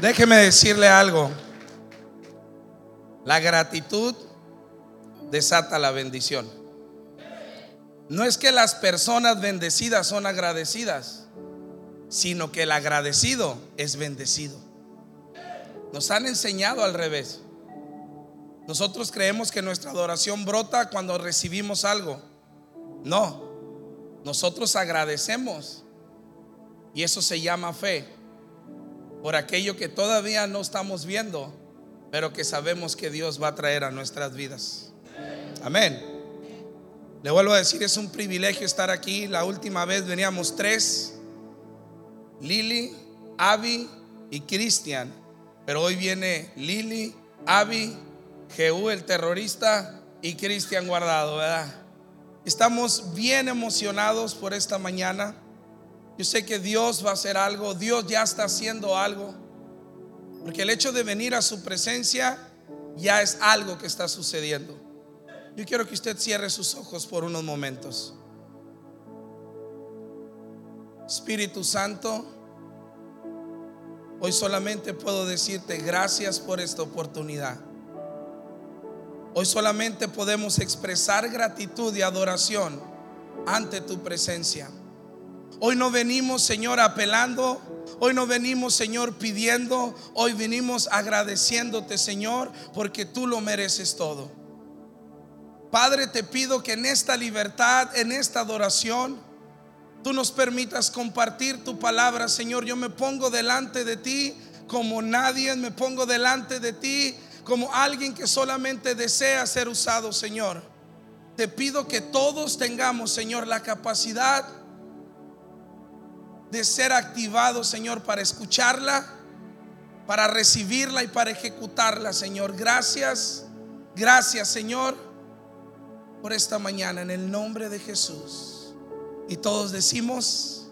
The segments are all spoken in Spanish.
Déjeme decirle algo. La gratitud desata la bendición. No es que las personas bendecidas son agradecidas, sino que el agradecido es bendecido. Nos han enseñado al revés. Nosotros creemos que nuestra adoración brota cuando recibimos algo. No, nosotros agradecemos y eso se llama fe por aquello que todavía no estamos viendo, pero que sabemos que Dios va a traer a nuestras vidas. Amén. Le vuelvo a decir, es un privilegio estar aquí. La última vez veníamos tres, Lili, Avi y Cristian, pero hoy viene Lili, Avi, Jehú el terrorista y Cristian guardado, ¿verdad? Estamos bien emocionados por esta mañana. Yo sé que Dios va a hacer algo, Dios ya está haciendo algo. Porque el hecho de venir a su presencia ya es algo que está sucediendo. Yo quiero que usted cierre sus ojos por unos momentos. Espíritu Santo, hoy solamente puedo decirte gracias por esta oportunidad. Hoy solamente podemos expresar gratitud y adoración ante tu presencia. Hoy no venimos, Señor, apelando. Hoy no venimos, Señor, pidiendo. Hoy venimos agradeciéndote, Señor, porque tú lo mereces todo. Padre, te pido que en esta libertad, en esta adoración, tú nos permitas compartir tu palabra, Señor. Yo me pongo delante de ti como nadie, me pongo delante de ti como alguien que solamente desea ser usado, Señor. Te pido que todos tengamos, Señor, la capacidad de ser activado Señor, para escucharla, para recibirla y para ejecutarla, Señor. Gracias, gracias, Señor, por esta mañana en el nombre de Jesús. Y todos decimos,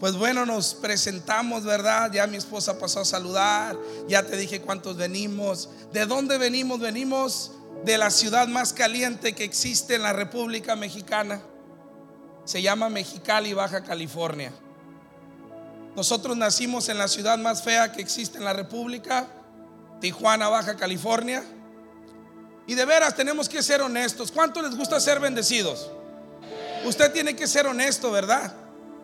pues bueno, nos presentamos, ¿verdad? Ya mi esposa pasó a saludar, ya te dije cuántos venimos. ¿De dónde venimos? Venimos de la ciudad más caliente que existe en la República Mexicana se llama Mexicali, Baja California. Nosotros nacimos en la ciudad más fea que existe en la República, Tijuana, Baja California. Y de veras tenemos que ser honestos. ¿Cuánto les gusta ser bendecidos? Usted tiene que ser honesto, ¿verdad?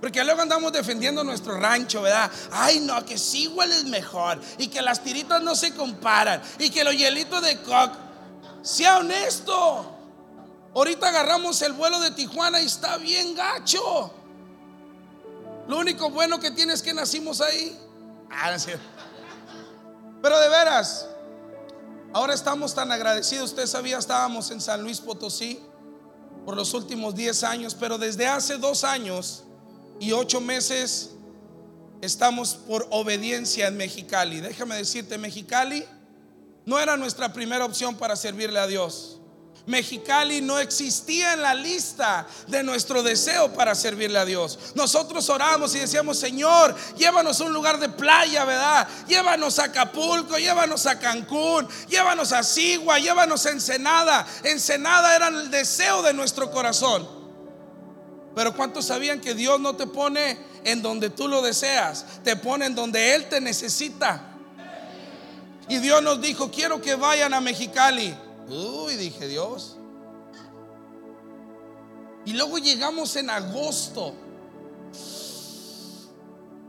Porque luego andamos defendiendo nuestro rancho, ¿verdad? Ay, no, que sí es mejor. Y que las tiritas no se comparan. Y que los hielitos de cock. Sea honesto. Ahorita agarramos el vuelo de Tijuana y está bien gacho. Lo único bueno que tiene es que nacimos ahí. Ah, Pero de veras, ahora estamos tan agradecidos. Usted sabía, estábamos en San Luis Potosí por los últimos 10 años, pero desde hace dos años y ocho meses estamos por obediencia en Mexicali. Déjame decirte, Mexicali no era nuestra primera opción para servirle a Dios. Mexicali no existía en la lista de nuestro deseo para servirle a Dios. Nosotros oramos y decíamos, Señor, llévanos a un lugar de playa, ¿verdad? Llévanos a Acapulco, llévanos a Cancún, llévanos a Sigua, llévanos a Ensenada. Ensenada era el deseo de nuestro corazón. Pero ¿cuántos sabían que Dios no te pone en donde tú lo deseas? Te pone en donde Él te necesita. Y Dios nos dijo, quiero que vayan a Mexicali. Uy, dije Dios. Y luego llegamos en agosto.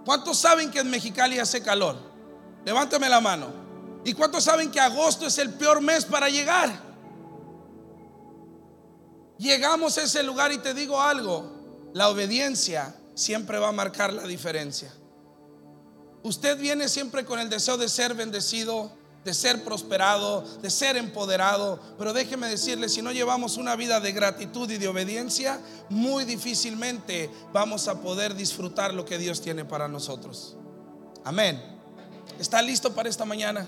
¿Cuántos saben que en Mexicali hace calor? Levántame la mano. ¿Y cuántos saben que agosto es el peor mes para llegar? Llegamos a ese lugar y te digo algo, la obediencia siempre va a marcar la diferencia. Usted viene siempre con el deseo de ser bendecido, de ser prosperado, de ser empoderado. Pero déjeme decirle, si no llevamos una vida de gratitud y de obediencia, muy difícilmente vamos a poder disfrutar lo que Dios tiene para nosotros. Amén. ¿Está listo para esta mañana?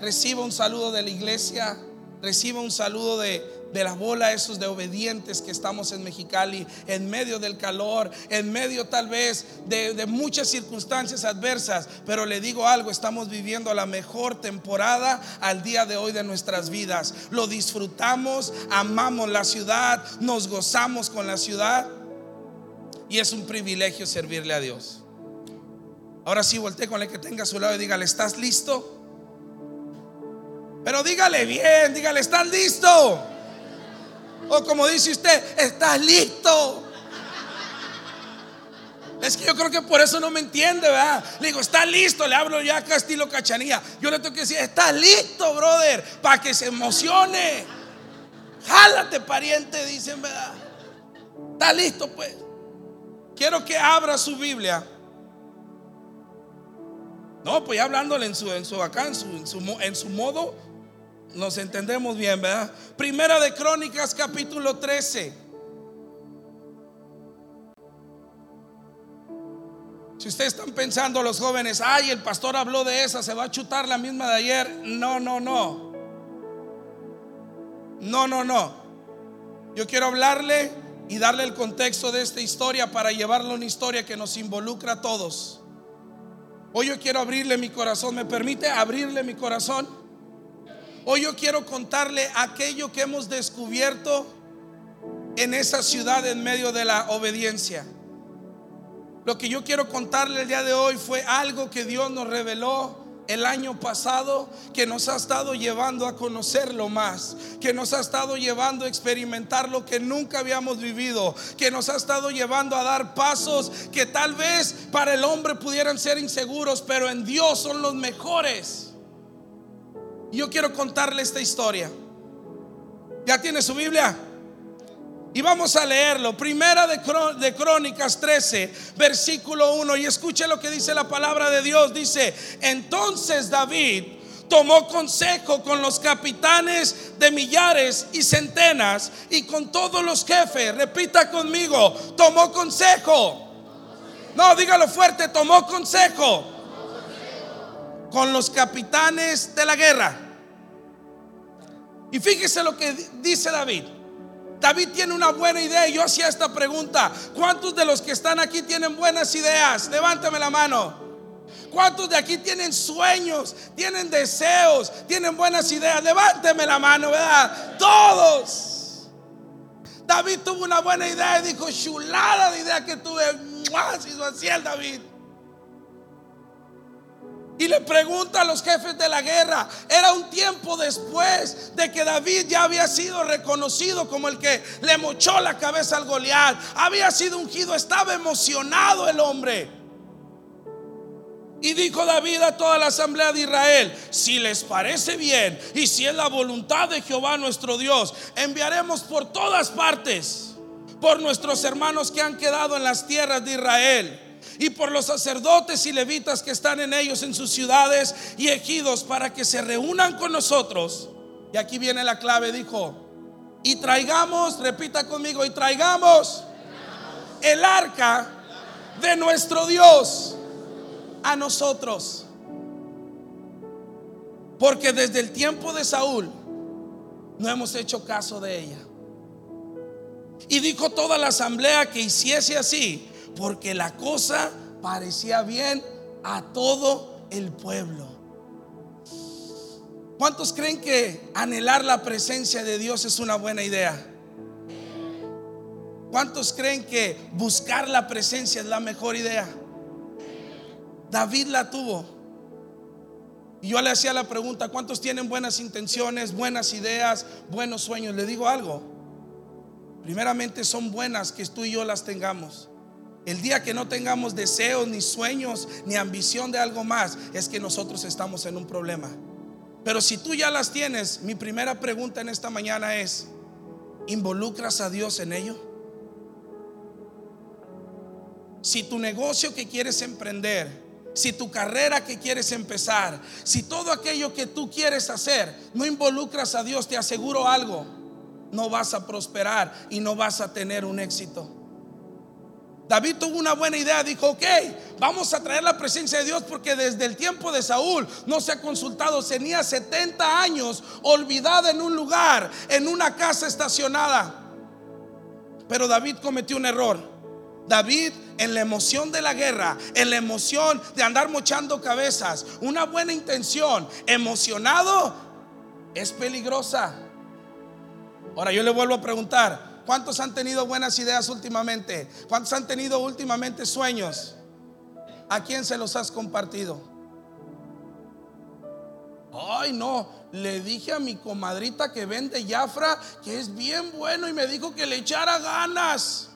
Reciba un saludo de la iglesia, reciba un saludo de, de la bola esos de obedientes que estamos en Mexicali, en medio del calor, en medio tal vez de, de, muchas circunstancias adversas, pero le digo algo, estamos viviendo la mejor temporada al día de hoy de nuestras vidas. Lo disfrutamos, amamos la ciudad, nos gozamos con la ciudad y es un privilegio servirle a Dios. Ahora sí, voltee con el que tenga a su lado y dígale, ¿estás listo? Pero dígale bien, dígale, ¿estás listo? O como dice usted, ¿estás listo? Es que yo creo que por eso no me entiende, ¿verdad? Le digo, ¿estás listo? Le hablo ya acá estilo cachanía. Yo le tengo que decir, ¿estás listo, brother? Para que se emocione. Jálate, pariente, dicen, ¿verdad? ¿Está listo, pues? Quiero que abra su Biblia. No, pues ya hablándole en su, en su acá, en su, en su modo, nos entendemos bien, ¿verdad? Primera de Crónicas, capítulo 13. Si ustedes están pensando los jóvenes, ay, el pastor habló de esa, se va a chutar la misma de ayer. No, no, no. No, no, no. Yo quiero hablarle y darle el contexto de esta historia para llevarle una historia que nos involucra a todos. Hoy yo quiero abrirle mi corazón. ¿Me permite abrirle mi corazón? Hoy yo quiero contarle aquello que hemos descubierto en esa ciudad en medio de la obediencia. Lo que yo quiero contarle el día de hoy fue algo que Dios nos reveló el año pasado que nos ha estado llevando a conocerlo más, que nos ha estado llevando a experimentar lo que nunca habíamos vivido, que nos ha estado llevando a dar pasos que tal vez para el hombre pudieran ser inseguros, pero en Dios son los mejores. Yo quiero contarle esta historia. ¿Ya tiene su Biblia? Y vamos a leerlo. Primera de, Crónicas 13, versículo 1. Y escuche lo que dice la palabra de Dios. Dice, entonces David tomó consejo con los capitanes de millares y centenas y con todos los jefes. Repita conmigo, tomó consejo. No, dígalo fuerte, tomó consejo con los capitanes de la guerra. Y fíjese lo que dice David. David tiene una buena idea yo hacía esta pregunta. ¿Cuántos de los que están aquí tienen buenas ideas? Levántame la mano. ¿Cuántos de aquí tienen sueños, tienen deseos, tienen buenas ideas? Levánteme la mano, ¿verdad? Todos. David tuvo una buena idea y dijo, chulada de idea que tuve. Se hizo así el David. Y le pregunta a los jefes de la guerra, era un tiempo después de que David ya había sido reconocido como el que le mochó la cabeza al Goliat, había sido ungido, estaba emocionado el hombre. Y dijo David a toda la asamblea de Israel, si les parece bien y si es la voluntad de Jehová nuestro Dios, enviaremos por todas partes por nuestros hermanos que han quedado en las tierras de Israel y por los sacerdotes y levitas que están en ellos en sus ciudades y ejidos para que se reúnan con nosotros. Y aquí viene la clave, dijo, y traigamos, repita conmigo, y traigamos el arca de nuestro Dios a nosotros. Porque desde el tiempo de Saúl no hemos hecho caso de ella. Y dijo toda la asamblea que hiciese así porque la cosa parecía bien a todo el pueblo. ¿Cuántos creen que anhelar la presencia de Dios es una buena idea? ¿Cuántos creen que buscar la presencia es la mejor idea? David la tuvo. Y yo le hacía la pregunta, ¿cuántos tienen buenas intenciones, buenas ideas, buenos sueños? Le digo algo. Primeramente son buenas que tú y yo las tengamos. El día que no tengamos deseos, ni sueños, ni ambición de algo más, es que nosotros estamos en un problema. Pero si tú ya las tienes, mi primera pregunta en esta mañana es, ¿involucras a Dios en ello? Si tu negocio que quieres emprender, si tu carrera que quieres empezar, si todo aquello que tú quieres hacer, no involucras a Dios, te aseguro algo, no vas a prosperar y no vas a tener un éxito. David tuvo una buena idea, dijo, ok, vamos a traer la presencia de Dios porque desde el tiempo de Saúl no se ha consultado, tenía 70 años olvidada en un lugar, en una casa estacionada. Pero David cometió un error. David en la emoción de la guerra, en la emoción de andar mochando cabezas, una buena intención, emocionado, es peligrosa. Ahora yo le vuelvo a preguntar, ¿Cuántos han tenido buenas ideas últimamente? ¿Cuántos han tenido últimamente sueños? ¿A quién se los has compartido? Ay, no, le dije a mi comadrita que vende Jafra que es bien bueno y me dijo que le echara ganas.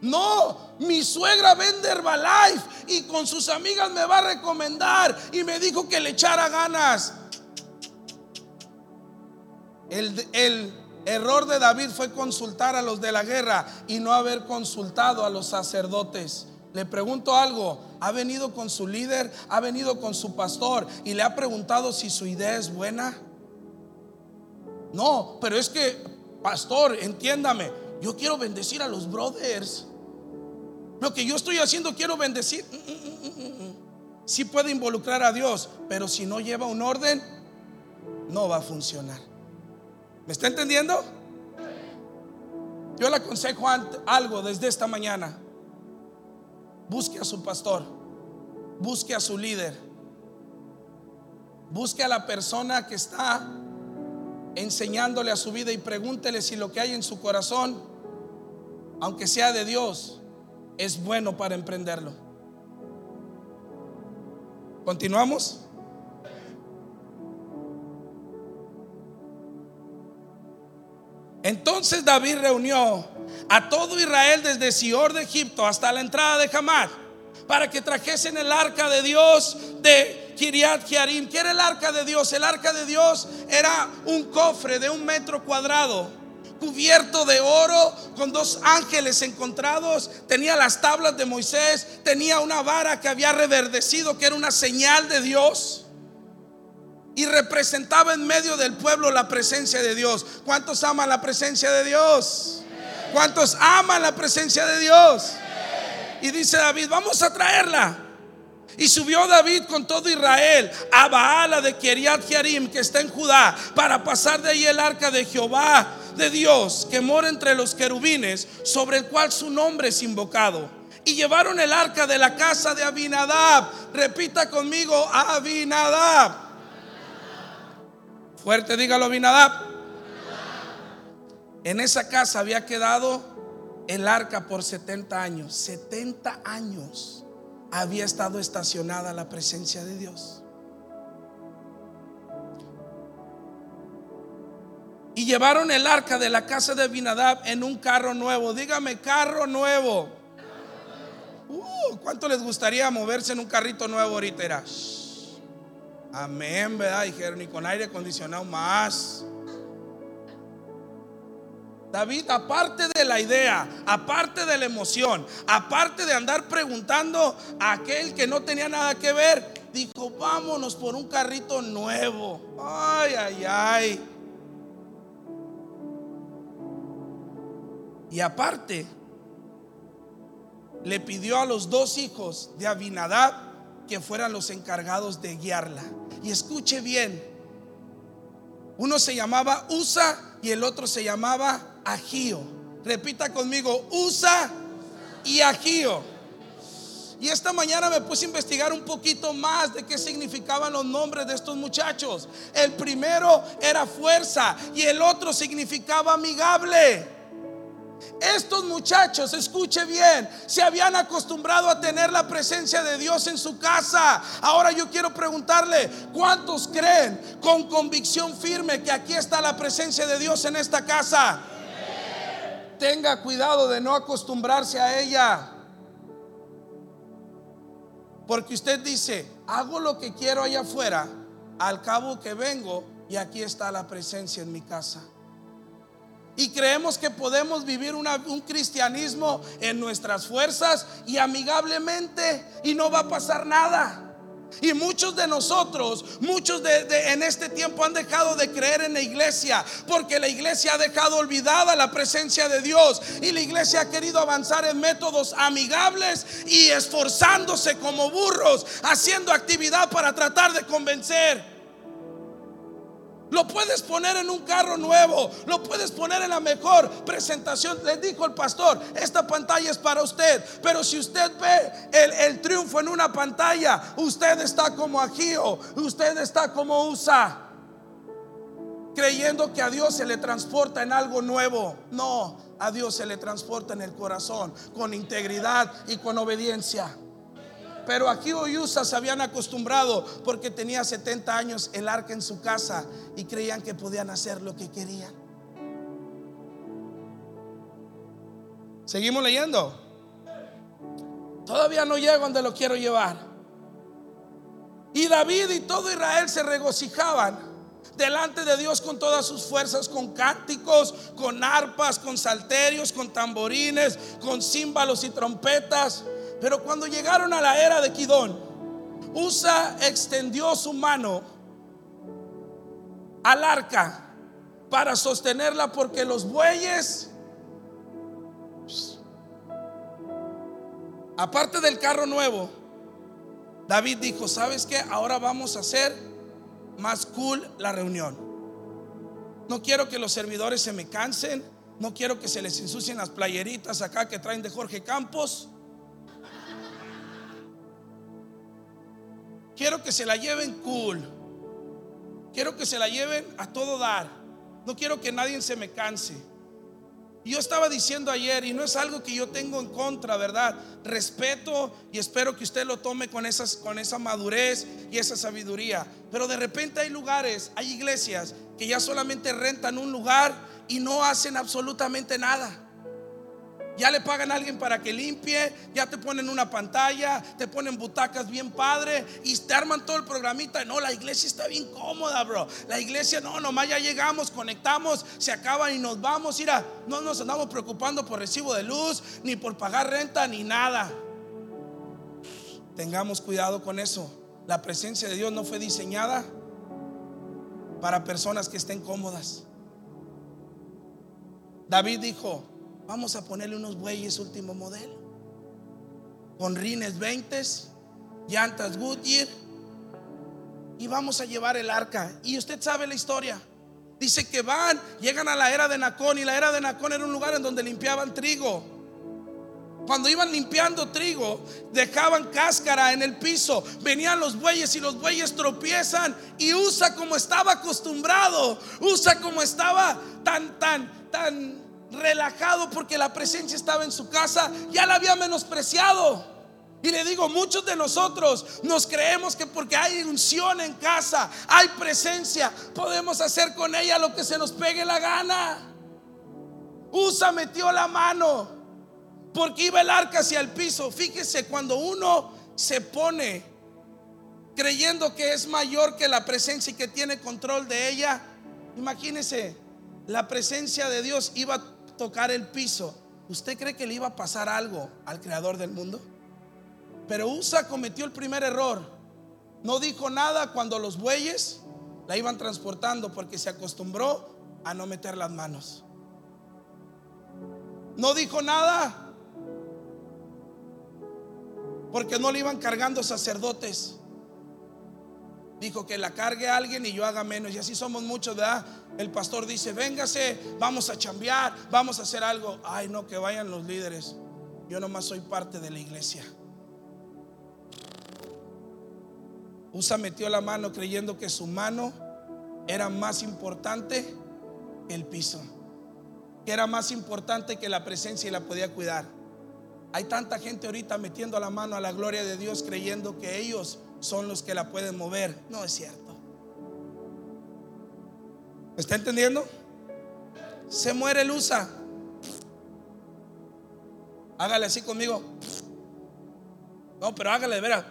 No, mi suegra vende Herbalife y con sus amigas me va a recomendar y me dijo que le echara ganas. El, el, error de David fue consultar a los de la guerra y no haber consultado a los sacerdotes. Le pregunto algo, ¿ha venido con su líder? ¿Ha venido con su pastor? Y le ha preguntado si su idea es buena. No, pero es que, pastor, entiéndame, yo quiero bendecir a los brothers. Lo que yo estoy haciendo quiero bendecir. Si mm, mm, mm, sí puede involucrar a Dios, pero si no lleva un orden, no va a funcionar. ¿Me está entendiendo? Yo le aconsejo algo desde esta mañana. Busque a su pastor. Busque a su líder. Busque a la persona que está enseñándole a su vida y pregúntele si lo que hay en su corazón, aunque sea de Dios, es bueno para emprenderlo. ¿Continuamos? Entonces David reunió a todo Israel desde Sior de Egipto hasta la entrada de Hamad para que trajesen el arca de Dios de Kiriat Jearim. ¿Qué era el arca de Dios? El arca de Dios era un cofre de un metro cuadrado cubierto de oro con dos ángeles encontrados, tenía las tablas de Moisés, tenía una vara que había reverdecido, que era una señal de Dios y representaba en medio del pueblo la presencia de Dios. ¿Cuántos aman la presencia de Dios? ¿Cuántos aman la presencia de Dios? Y dice David, vamos a traerla. Y subió David con todo Israel a Baala de Kiriat Jearim, que está en Judá, para pasar de ahí el arca de Jehová de Dios, que mora entre los querubines, sobre el cual su nombre es invocado. Y llevaron el arca de la casa de Abinadab. Repita conmigo, Abinadab. Fuerte, dígalo, Abinadab. En esa casa había quedado el arca por 70 años. 70 años había estado estacionada la presencia de Dios. Y llevaron el arca de la casa de Abinadab en un carro nuevo. Dígame, carro nuevo. Uh, ¿Cuánto les gustaría moverse en un carrito nuevo ahorita? Amén, ¿verdad? Dijeron, y con aire acondicionado más. David, aparte de la idea, aparte de la emoción, aparte de andar preguntando a aquel que no tenía nada que ver, dijo, vámonos por un carrito nuevo. Ay, ay, ay. Y aparte, le pidió a los dos hijos de Abinadab que fueran los encargados de guiarla. Y escuche bien, uno se llamaba Usa y el otro se llamaba Agío. Repita conmigo, Usa y Agío. Y esta mañana me puse a investigar un poquito más de qué significaban los nombres de estos muchachos. El primero era fuerza y el otro significaba amigable. Estos muchachos, escuche bien, se habían acostumbrado a tener la presencia de Dios en su casa. Ahora yo quiero preguntarle, ¿cuántos creen con convicción firme que aquí está la presencia de Dios en esta casa? Tenga cuidado de no acostumbrarse a ella. Porque usted dice, hago lo que quiero allá afuera, al cabo que vengo y aquí está la presencia en mi casa. Y creemos que podemos vivir un cristianismo en nuestras fuerzas y amigablemente y no va a pasar nada. Y muchos de nosotros, muchos de, en este tiempo han dejado de creer en la iglesia porque la iglesia ha dejado olvidada la presencia de Dios y la iglesia ha querido avanzar en métodos amigables y esforzándose como burros, haciendo actividad para tratar de convencer. Lo puedes poner en un carro nuevo, lo puedes poner en la mejor presentación. Le dijo el pastor, esta pantalla es para usted, pero si usted ve el, triunfo en una pantalla, usted está como Agío, usted está como Usa, creyendo que a Dios se le transporta en algo nuevo. No, a Dios se le transporta en el corazón, con integridad y con obediencia. Pero aquí Oyusa se habían acostumbrado porque tenía 70 años el arca en su casa y creían que podían hacer lo que querían. Seguimos leyendo. Todavía no llego donde lo quiero llevar. Y David y todo Israel se regocijaban delante de Dios con todas sus fuerzas, con cánticos, con arpas, con salterios, con tamborines, con címbalos y trompetas. Pero cuando llegaron a la era de Kidón, Usa extendió su mano al arca para sostenerla porque los bueyes, aparte del carro nuevo, David dijo, ¿sabes qué? Ahora vamos a hacer más cool la reunión. No quiero que los servidores se me cansen, no quiero que se les ensucien las playeritas acá que traen de Jorge Campos. Quiero que se la lleven cool. Quiero que se la lleven a todo dar. No quiero que nadie se me canse. Y yo estaba diciendo ayer, y no es algo que yo tengo en contra, ¿verdad? Respeto y espero que usted lo tome con, esas, con esa madurez y esa sabiduría. Pero de repente hay lugares, hay iglesias que ya solamente rentan un lugar y no hacen absolutamente nada. Ya le pagan a alguien para que limpie, ya te ponen una pantalla, te ponen butacas bien padre y te arman todo el programita. No, la iglesia está bien cómoda, bro. La iglesia, no, nomás ya llegamos, conectamos, se acaba y nos vamos. Mira, no nos andamos preocupando por recibo de luz, ni por pagar renta, ni nada. Tengamos cuidado con eso. La presencia de Dios no fue diseñada para personas que estén cómodas. David dijo, Vamos a ponerle unos bueyes último modelo. Con rines 20, llantas Goodyear. Y vamos a llevar el arca. Y usted sabe la historia. Dice que van, llegan a la era de Nacón. Y la era de Nacón era un lugar en donde limpiaban trigo. Cuando iban limpiando trigo, dejaban cáscara en el piso. Venían los bueyes y los bueyes tropiezan. Y usa como estaba acostumbrado. Usa como estaba tan, tan, tan relajado porque la presencia estaba en su casa, ya la había menospreciado. Y le digo, muchos de nosotros nos creemos que porque hay unción en casa, hay presencia, podemos hacer con ella lo que se nos pegue la gana. Usa metió la mano porque iba el arca hacia el piso. Fíjese, cuando uno se pone creyendo que es mayor que la presencia y que tiene control de ella, imagínese, la presencia de Dios iba tocar el piso, ¿usted cree que le iba a pasar algo al creador del mundo? Pero Usa cometió el primer error. No dijo nada cuando los bueyes la iban transportando porque se acostumbró a no meter las manos. No dijo nada porque no le iban cargando sacerdotes. Dijo que la cargue alguien y yo haga menos. Y así somos muchos, ¿verdad? El pastor dice, véngase, vamos a chambear, vamos a hacer algo. Ay, no, que vayan los líderes. Yo nomás soy parte de la iglesia. Usa metió la mano creyendo que su mano era más importante que el piso, que era más importante que la presencia y la podía cuidar. Hay tanta gente ahorita metiendo la mano a la gloria de Dios creyendo que ellos son los que la pueden mover. No es cierto. ¿Me está entendiendo? Se muere el USA. Hágale así conmigo. No, pero hágale de veras.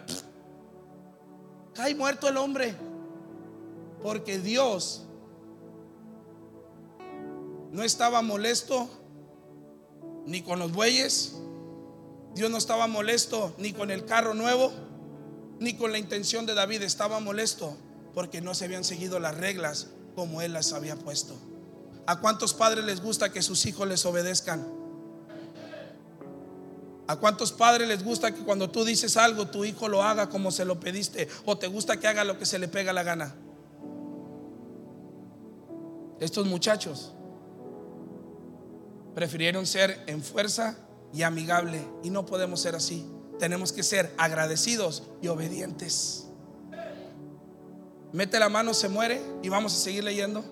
Cae muerto el hombre. Porque Dios no estaba molesto ni con los bueyes. Dios no estaba molesto ni con el carro nuevo, ni con la intención de David. Estaba molesto porque no se habían seguido las reglas como Él las había puesto. ¿A cuántos padres les gusta que sus hijos les obedezcan? ¿A cuántos padres les gusta que cuando tú dices algo tu hijo lo haga como se lo pediste? ¿O te gusta que haga lo que se le pega la gana? Estos muchachos prefirieron ser en fuerza y amigable y no podemos ser así. Tenemos que ser agradecidos y obedientes mete la mano, se muere y vamos a seguir leyendo.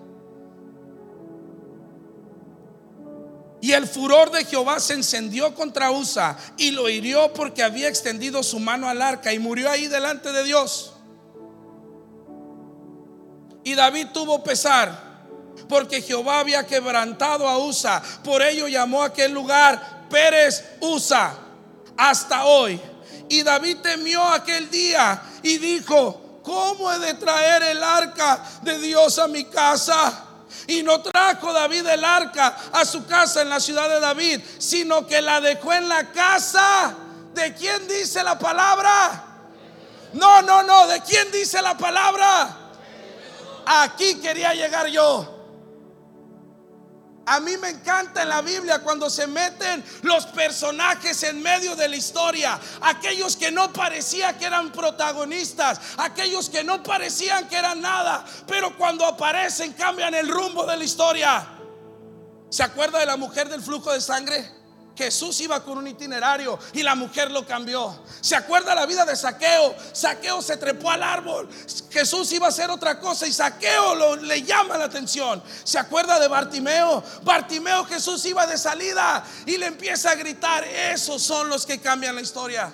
Y el furor de Jehová se encendió contra Usa y lo hirió porque había extendido su mano al arca y murió ahí delante de Dios. Y David tuvo pesar porque Jehová había quebrantado a Usa. Por ello llamó a aquel lugar Pérez Usa hasta hoy. Y David temió aquel día y dijo, ¿cómo he de traer el arca de Dios a mi casa? Y no trajo David el arca a su casa en la ciudad de David, sino que la dejó en la casa. ¿De quién dice la palabra? No, no, no, ¿de quién dice la palabra? Aquí quería llegar yo. A mí me encanta en la Biblia cuando se meten los personajes en medio de la historia. Aquellos que no parecían que eran protagonistas. Aquellos que no parecían que eran nada. Pero cuando aparecen cambian el rumbo de la historia. ¿Se acuerda de la mujer del flujo de sangre? Jesús iba con un itinerario y la mujer lo cambió. ¿Se acuerda la vida de Saqueo? Saqueo se trepó al árbol. Jesús iba a hacer otra cosa y Saqueo lo, le llama la atención. ¿Se acuerda de Bartimeo? Bartimeo Jesús iba de salida y le empieza a gritar. Esos son los que cambian la historia.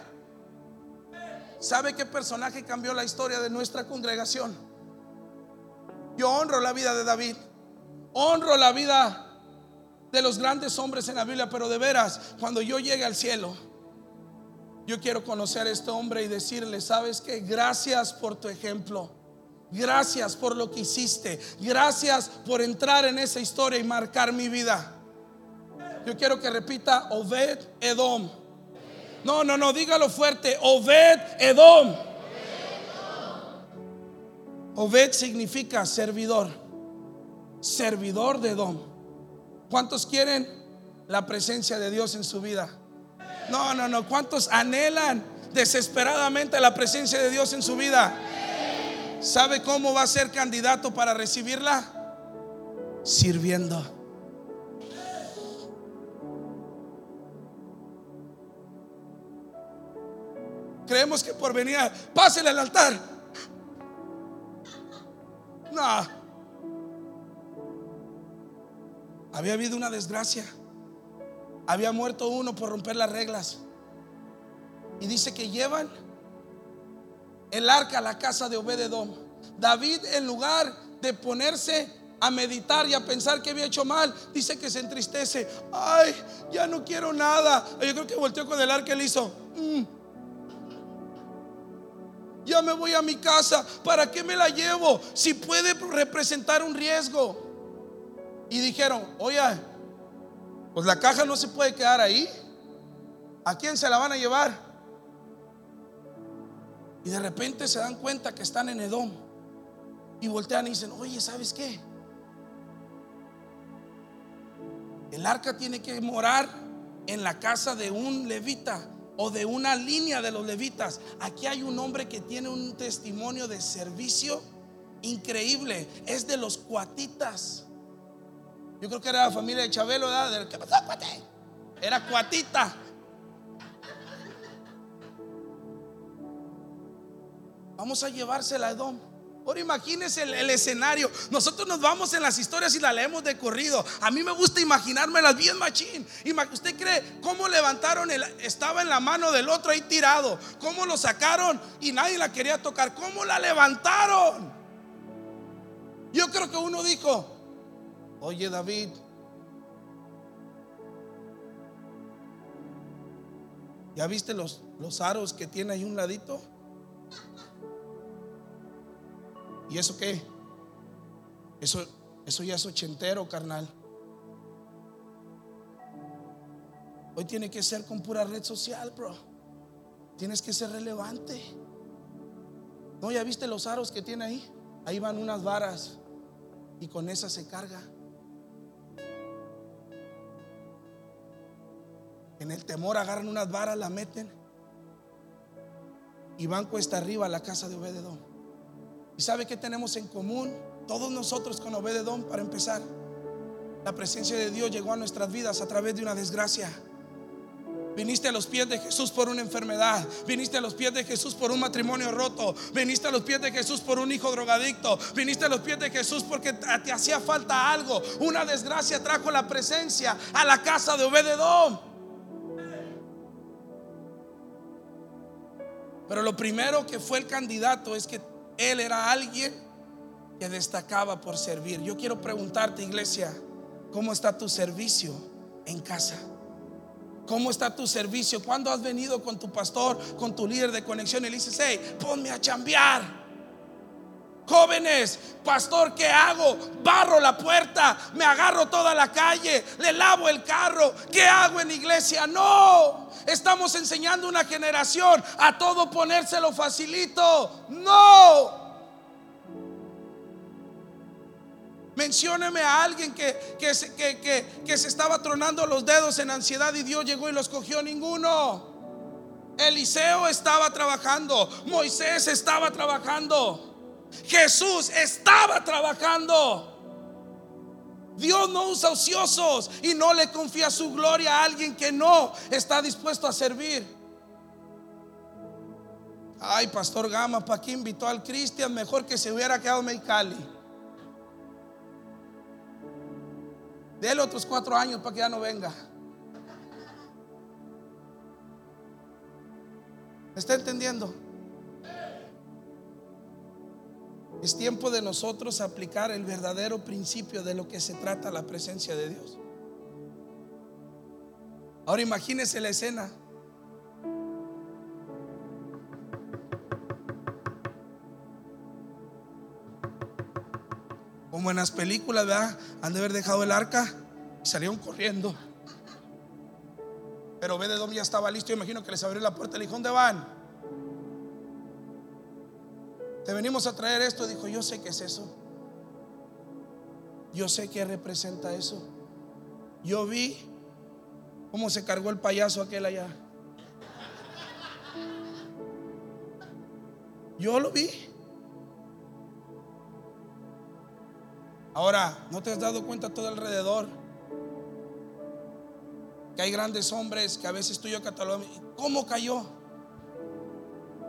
¿Sabe qué personaje cambió la historia de nuestra congregación? Yo honro la vida de David. Honro la vida de los grandes hombres en la Biblia, pero de veras, cuando yo llegue al cielo, yo quiero conocer a este hombre y decirle, ¿sabes qué? Gracias por tu ejemplo. Gracias por lo que hiciste. Gracias por entrar en esa historia y marcar mi vida. Yo quiero que repita Obed Edom. No, no, no, dígalo fuerte. Obed Edom. Obed significa servidor. Servidor de Edom. ¿Cuántos quieren la presencia de Dios en su vida? No, no, no. ¿Cuántos anhelan desesperadamente la presencia de Dios en su vida? ¿Sabe cómo va a ser candidato para recibirla? Sirviendo. Creemos que por venir, pásele al altar. No. Había habido una desgracia. Había muerto uno por romper las reglas. Y dice que llevan el arca a la casa de Obededom. David, en lugar de ponerse a meditar y a pensar que había hecho mal, dice que se entristece. Ay, ya no quiero nada. Yo creo que volteó con el arca y le hizo. Mm. Ya me voy a mi casa. ¿Para qué me la llevo? Si puede representar un riesgo. Y dijeron, oye, pues la caja no se puede quedar ahí. ¿A quién se la van a llevar? Y de repente se dan cuenta que están en Edom. Y voltean y dicen, oye, ¿sabes qué? El arca tiene que morar en la casa de un levita o de una línea de los levitas. Aquí hay un hombre que tiene un testimonio de servicio increíble. Es de los cuatitas. Yo creo que era la familia de Chabelo, ¿verdad? ¿Qué pasó, cuate? Era cuatita. Vamos a llevársela a Edom. Ahora imagínese el, escenario. Nosotros nos vamos en las historias y la leemos de corrido. A mí me gusta imaginármelas bien machín. ¿Usted cree cómo levantaron? El, estaba en la mano del otro ahí tirado. ¿Cómo lo sacaron y nadie la quería tocar? ¿Cómo la levantaron? Yo creo que uno dijo, Oye David, ¿ya viste los, los aros que tiene ahí un ladito? ¿Y eso qué? Eso, eso ya es ochentero, carnal. Hoy tiene que ser con pura red social, bro. Tienes que ser relevante. ¿No ya viste los aros que tiene ahí? Ahí van unas varas y con esas se carga. En el temor agarran unas varas, la meten y van cuesta arriba a la casa de Obededón. ¿Y sabe qué tenemos en común? Todos nosotros con Obededón, para empezar. La presencia de Dios llegó a nuestras vidas a través de una desgracia. Viniste a los pies de Jesús por una enfermedad. Viniste a los pies de Jesús por un matrimonio roto. Viniste a los pies de Jesús por un hijo drogadicto. Viniste a los pies de Jesús porque te hacía falta algo. Una desgracia trajo la presencia a la casa de Obededón. Pero lo primero que fue el candidato es que él era alguien que destacaba por servir. Yo quiero preguntarte, iglesia, ¿cómo está tu servicio en casa? ¿Cómo está tu servicio? ¿Cuándo has venido con tu pastor, con tu líder de conexión y le dices, hey, ponme a chambear? Jóvenes, pastor, ¿qué hago? Barro la puerta, me agarro toda la calle, le lavo el carro. ¿Qué hago en iglesia? No, estamos enseñando una generación a todo ponérselo facilito. No, Mencióneme a alguien que, que, que, que, se estaba tronando los dedos en ansiedad y Dios llegó y los cogió ninguno. Eliseo estaba trabajando, Moisés estaba trabajando, Jesús estaba trabajando. Dios no usa ociosos y no le confía su gloria a alguien que no está dispuesto a servir. Ay, Pastor Gama, ¿para qué invitó al Cristian? Mejor que se hubiera quedado en Mexicali. Dele otros cuatro años para que ya no venga. ¿Me está entendiendo? Es tiempo de nosotros aplicar el verdadero principio de lo que se trata la presencia de Dios. Ahora imagínese la escena. Como en las películas, ¿verdad? Han de haber dejado el arca y salieron corriendo. Pero ve de dónde ya estaba listo. Yo imagino que les abrió la puerta. Le dijo, ¿dónde van? Te venimos a traer esto. Dijo, yo sé qué es eso. Yo sé qué representa eso. Yo vi cómo se cargó el payaso aquel allá. Yo lo vi. Ahora, ¿no te has dado cuenta todo alrededor? Que hay grandes hombres que a veces tú y yo catalogamos. ¿Cómo cayó?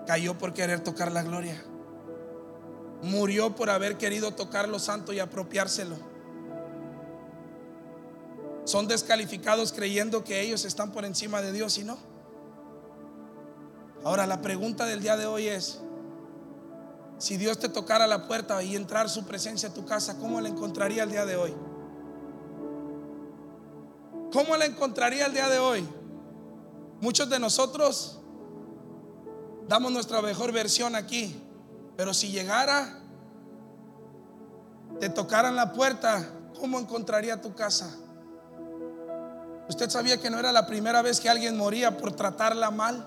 Cayó por querer tocar la gloria. Murió por haber querido tocar lo santo y apropiárselo. Son descalificados creyendo que ellos están por encima de Dios y no. Ahora la pregunta del día de hoy es, si Dios te tocara la puerta y entrar su presencia a tu casa, ¿cómo la encontraría el día de hoy? ¿Cómo la encontraría el día de hoy? Muchos de nosotros damos nuestra mejor versión aquí, pero si llegara, te tocaran la puerta, ¿cómo encontraría tu casa? ¿Usted sabía que no era la primera vez que alguien moría por tratarla mal?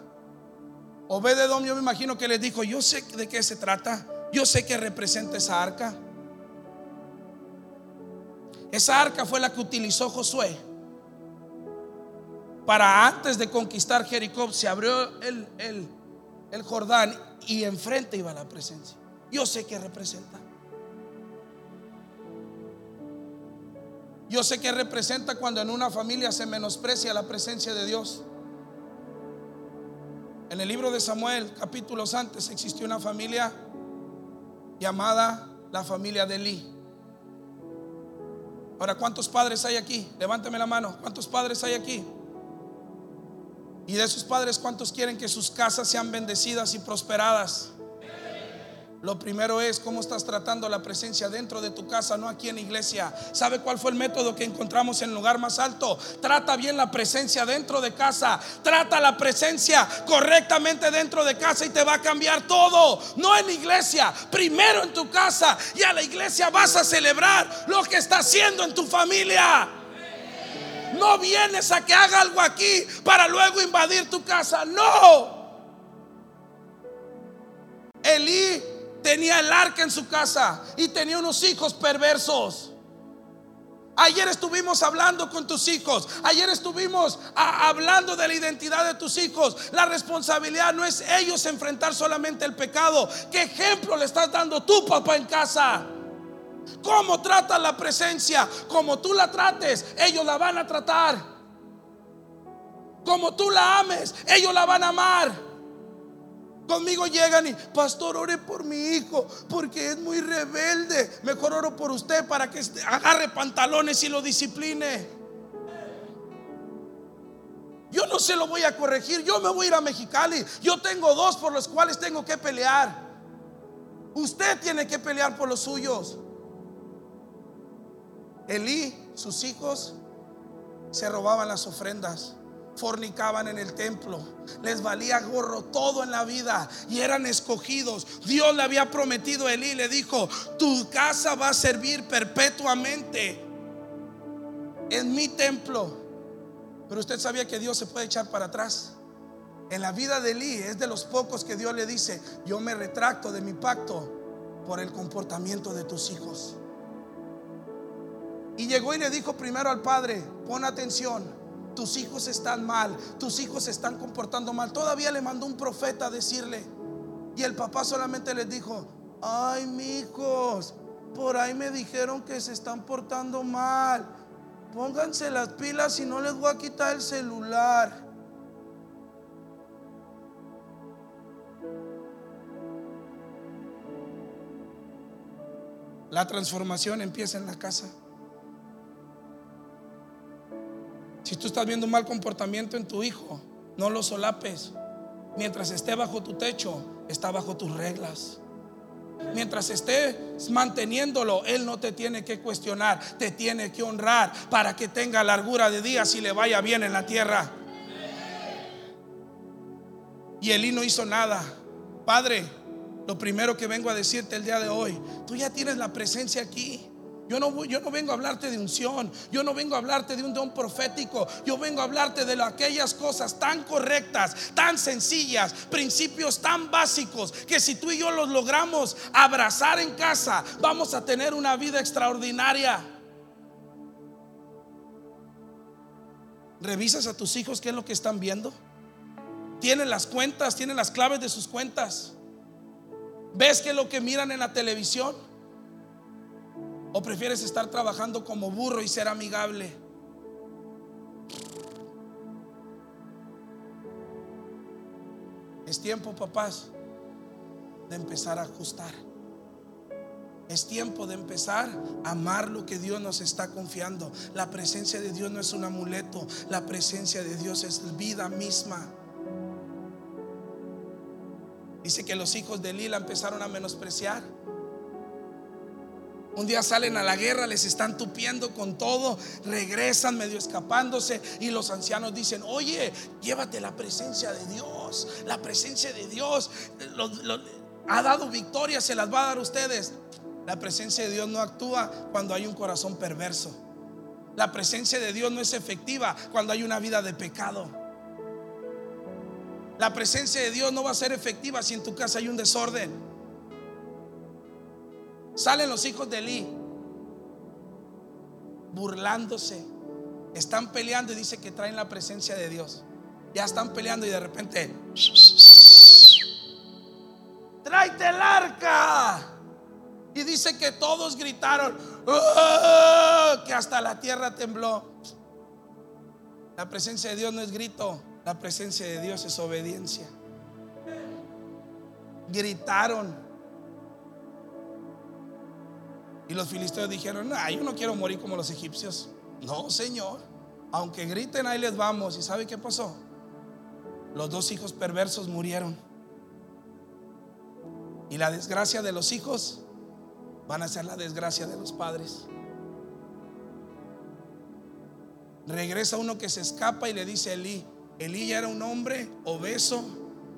Obededom, yo me imagino que les dijo, yo sé de qué se trata, yo sé que representa esa arca. Esa arca fue la que utilizó Josué para antes de conquistar Jericó. Se abrió el, el, el Jordán y enfrente iba la presencia. Yo sé que representa. Yo sé que representa cuando en una familia se menosprecia la presencia de Dios. En el libro de Samuel, capítulos antes, existió una familia llamada la familia de Eli. Ahora, ¿cuántos padres hay aquí? Levántame la mano. ¿Cuántos padres hay aquí? Y de esos padres, ¿cuántos quieren que sus casas sean bendecidas y prosperadas? Lo primero es cómo estás tratando la presencia dentro de tu casa, no aquí en iglesia. ¿Sabe cuál fue el método que encontramos en el lugar más alto? Trata bien la presencia dentro de casa. Trata la presencia correctamente dentro de casa y te va a cambiar todo. No en iglesia, primero en tu casa. Y a la iglesia vas a celebrar lo que está haciendo en tu familia. No vienes a que haga algo aquí para luego invadir tu casa. No. Elí tenía el arca en su casa y tenía unos hijos perversos. Ayer estuvimos hablando con tus hijos. Ayer estuvimos hablando de la identidad de tus hijos. La responsabilidad no es ellos enfrentar solamente el pecado. ¿Qué ejemplo le estás dando tu papá en casa? ¿Cómo trata la presencia? Como tú la trates, ellos la van a tratar. Como tú la ames, ellos la van a amar. Conmigo llegan y, pastor, ore por mi hijo, porque es muy rebelde. Mejor oro por usted para que agarre pantalones y lo discipline. Yo no se lo voy a corregir, yo me voy a ir a Mexicali. Yo tengo dos por los cuales tengo que pelear. Usted tiene que pelear por los suyos. Elí, sus hijos, se robaban las ofrendas fornicaban en el templo, les valía gorro todo en la vida y eran escogidos. Dios le había prometido a Elí, le dijo, tu casa va a servir perpetuamente en mi templo. Pero usted sabía que Dios se puede echar para atrás. En la vida de Elí es de los pocos que Dios le dice, yo me retracto de mi pacto por el comportamiento de tus hijos. Y llegó y le dijo primero al padre, pon atención, tus hijos están mal, tus hijos se están comportando mal. Todavía le mandó un profeta a decirle. Y el papá solamente les dijo, ay, hijos, por ahí me dijeron que se están portando mal. Pónganse las pilas y no les voy a quitar el celular. La transformación empieza en la casa. Si tú estás viendo un mal comportamiento en tu hijo, no lo solapes. Mientras esté bajo tu techo, está bajo tus reglas. Mientras estés manteniéndolo, Él no te tiene que cuestionar, te tiene que honrar para que tenga largura de días y le vaya bien en la tierra. Y Elí no hizo nada. Padre, lo primero que vengo a decirte el día de hoy, tú ya tienes la presencia aquí. Yo no, vengo a hablarte de unción, yo no vengo a hablarte de un don profético, yo vengo a hablarte de aquellas cosas tan correctas, tan sencillas, principios tan básicos, que si tú y yo los logramos abrazar en casa, vamos a tener una vida extraordinaria. ¿Revisas a tus hijos qué es lo que están viendo? ¿Tienen las cuentas? ¿Tienen las claves de sus cuentas? ¿Ves qué es lo que miran en la televisión? ¿O prefieres estar trabajando como burro y ser amigable? Es tiempo, papás, de empezar a ajustar. Es tiempo de empezar a amar lo que Dios nos está confiando. La presencia de Dios no es un amuleto, la presencia de Dios es vida misma. Dice que los hijos de Lila empezaron a menospreciar. Un día salen a la guerra, les están tupiendo con todo, regresan medio escapándose y los ancianos dicen, oye, llévate la presencia de Dios, la presencia de Dios ha dado victoria, se las va a dar a ustedes. La presencia de Dios no actúa cuando hay un corazón perverso. La presencia de Dios no es efectiva cuando hay una vida de pecado. La presencia de Dios no va a ser efectiva si en tu casa hay un desorden. Salen los hijos de Eli burlándose. Están peleando y dice que traen la presencia de Dios. Ya están peleando y de repente, tráete el arca. Y dice que todos gritaron, ¡Oh! que hasta la tierra tembló. La presencia de Dios no es grito, la presencia de Dios es obediencia. Gritaron. Y los filisteos dijeron, no, yo no quiero morir como los egipcios. No, Señor. Aunque griten, ahí les vamos. ¿Y sabe qué pasó? Los dos hijos perversos murieron. Y la desgracia de los hijos van a ser la desgracia de los padres. Regresa uno que se escapa y le dice a Elí, Elí ya era un hombre obeso,